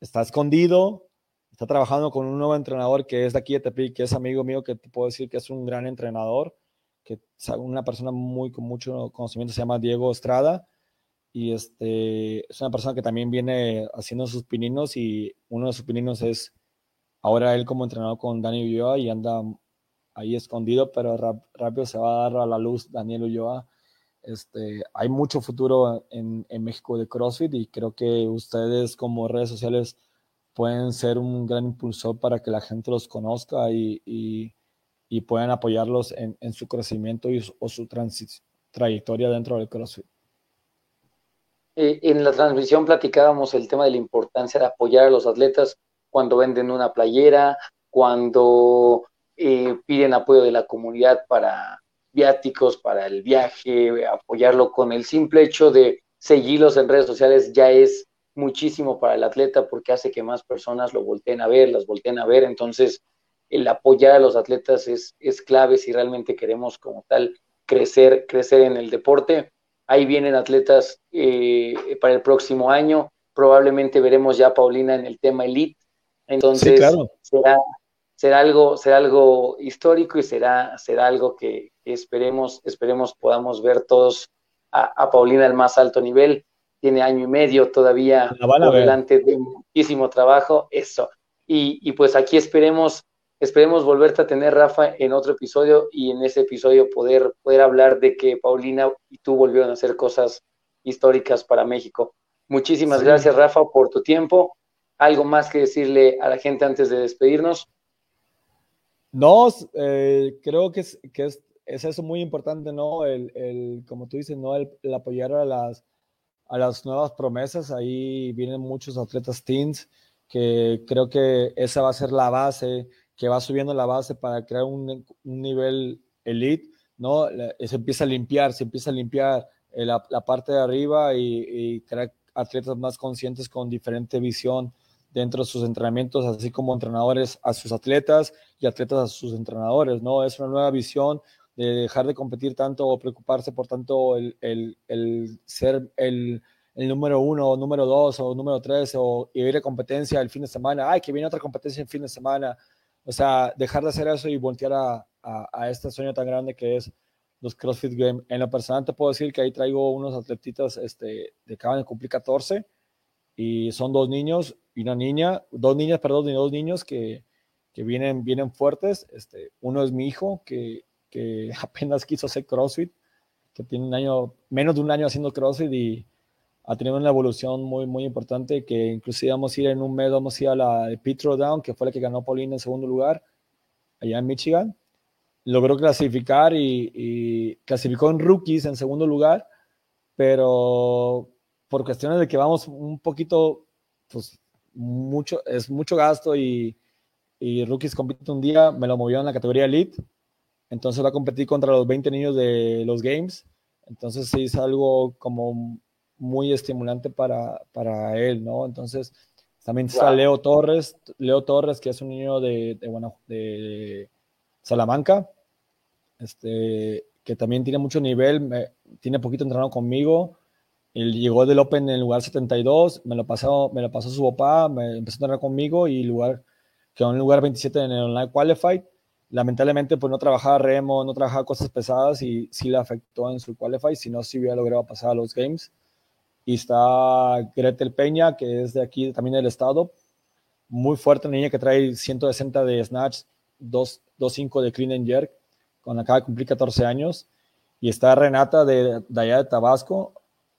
está escondido, está trabajando con un nuevo entrenador que es de aquí de Tepic, que es amigo mío, que te puedo decir que es un gran entrenador, que es una persona muy con mucho conocimiento, se llama Diego Estrada, y este, es una persona que también viene haciendo sus pininos y uno de sus pininos es ahora él como entrenador con Daniel Ulloa y anda ahí escondido, pero rápido se va a dar a la luz Daniel Ulloa. Este, hay mucho futuro en, México de CrossFit y creo que ustedes como redes sociales pueden ser un gran impulsor para que la gente los conozca y, puedan apoyarlos en, su crecimiento y, o su trayectoria dentro del CrossFit. Eh, en la transmisión platicábamos el tema de la importancia de apoyar a los atletas cuando venden una playera, cuando eh, piden apoyo de la comunidad para viáticos, para el viaje, apoyarlo con el simple hecho de seguirlos en redes sociales ya es muchísimo para el atleta porque hace que más personas lo volteen a ver, las volteen a ver. Entonces, el apoyar a los atletas es, es clave si realmente queremos como tal crecer, crecer en el deporte. Ahí vienen atletas eh, para el próximo año. Probablemente veremos ya a Paulina en el tema elite. Entonces, será, será algo, será algo histórico y será, será algo que, esperemos, esperemos podamos ver todos a, Paulina al más alto nivel. Tiene año y medio todavía por delante de muchísimo trabajo, eso. Y, y, pues aquí esperemos, esperemos volverte a tener, Rafa, en otro episodio y en ese episodio poder, poder hablar de que Paulina y tú volvieron a hacer cosas históricas para México. Muchísimas gracias, Rafa, por tu tiempo. ¿Algo más que decirle a la gente antes de despedirnos? No, eh, creo que, es, que es, eso muy importante, ¿no? El, el como tú dices, ¿no? El, apoyar a las, a las nuevas promesas. Ahí vienen muchos atletas teens que creo que esa va a ser la base, que va subiendo la base para crear un, un nivel elite, ¿no? Se empieza a limpiar, se empieza a limpiar eh, la, la parte de arriba y, y crear atletas más conscientes con diferente visión dentro de sus entrenamientos, así como entrenadores a sus atletas y atletas a sus entrenadores, ¿no? Es una nueva visión de dejar de competir tanto o preocuparse por tanto el, el, el ser el, el, número uno número dos o número tres o ir a competencia el fin de semana, ay, que viene otra competencia el fin de semana. O sea, dejar de hacer eso y voltear a, a, este sueño tan grande que es los CrossFit Games. En lo personal te puedo decir que ahí traigo unos atletitas este, de acaban de cumplir 14 y son dos niños y una niña, dos niñas, perdón, y dos niños que, que vienen, vienen fuertes. Este, uno es mi hijo, que, que apenas quiso hacer CrossFit, que tiene un año, menos de un año haciendo CrossFit y ha tenido una evolución muy, muy importante, que inclusive vamos a ir en un mes, vamos a ir a la de Petro Down, que fue la que ganó Paulina en segundo lugar, allá en Michigan. Logró clasificar y, y clasificó en rookies en segundo lugar, pero por cuestiones de que vamos un poquito, pues mucho, es mucho gasto y, y Rookies compite un día, me lo movió en la categoría Elite, entonces va a competir contra los 20 niños de los Games, entonces sí es algo como muy estimulante para, para él, ¿no? Entonces también está Leo Torres, Leo Torres, que es un niño de, de, bueno, de Salamanca, este, que también tiene mucho nivel, tiene poquito entrenado conmigo, él llegó del Open en el lugar 72, me lo pasó, me lo pasó su papá, me empezó a entrenar conmigo y lugar, quedó en el lugar 27 en el Online Qualified. Lamentablemente, pues no trabajaba remo, no trabajaba cosas pesadas y sí le afectó en su Qualify, si no, sí hubiera logrado pasar a los Games. Y está Gretel Peña, que es de aquí también del estado, muy fuerte, niña que trae 160 de snatch, 2.5 de clean and jerk, con acaba de cumplir 14 años. Y está Renata de, de allá de Tabasco,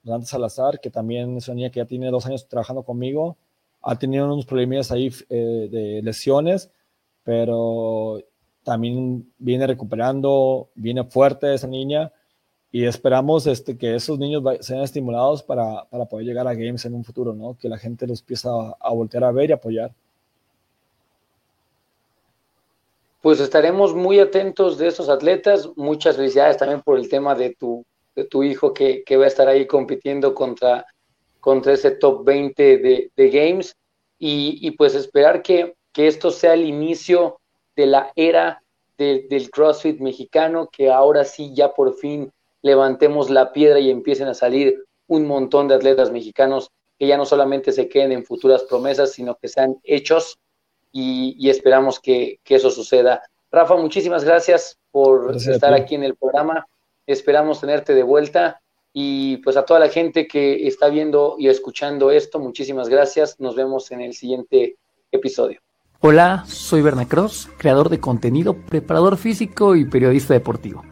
Dante Salazar, que también es una niña que ya tiene dos años trabajando conmigo. Ha tenido unos problemas ahí eh, de lesiones, pero también viene recuperando, viene fuerte esa niña y esperamos este, que esos niños sean estimulados para, para, poder llegar a Games en un futuro, ¿no? que la gente los empiece a, a voltear a ver y apoyar. Pues estaremos muy atentos de esos atletas. Muchas felicidades también por el tema de tu de tu hijo que, va a estar ahí compitiendo contra, contra ese top 20 de, Games y, pues esperar que, esto sea el inicio de la era del CrossFit mexicano, que ahora sí ya por fin levantemos la piedra y empiecen a salir un montón de atletas mexicanos que ya no solamente se queden en futuras promesas, sino que sean hechos y, esperamos que, eso suceda. Rafa, muchísimas gracias por estar aquí en el programa. Esperamos tenerte de vuelta y pues a toda la gente que está viendo y escuchando esto, muchísimas gracias. Nos vemos en el siguiente episodio. Hola, soy Berna Cross, creador de contenido, preparador físico y periodista deportivo.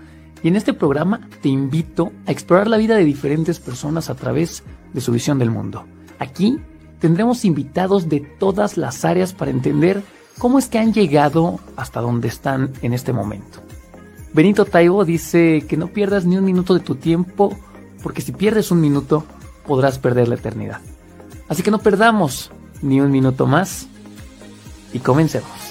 Y en este programa te invito a explorar la vida de diferentes personas a través de su visión del mundo. Aquí tendremos invitados de todas las áreas para entender cómo es que han llegado hasta donde están en este momento. Benito Taibo dice que no pierdas ni un minuto de tu tiempo, porque si pierdes un minuto, podrás perder la eternidad. Así que no perdamos ni un minuto más y comencemos.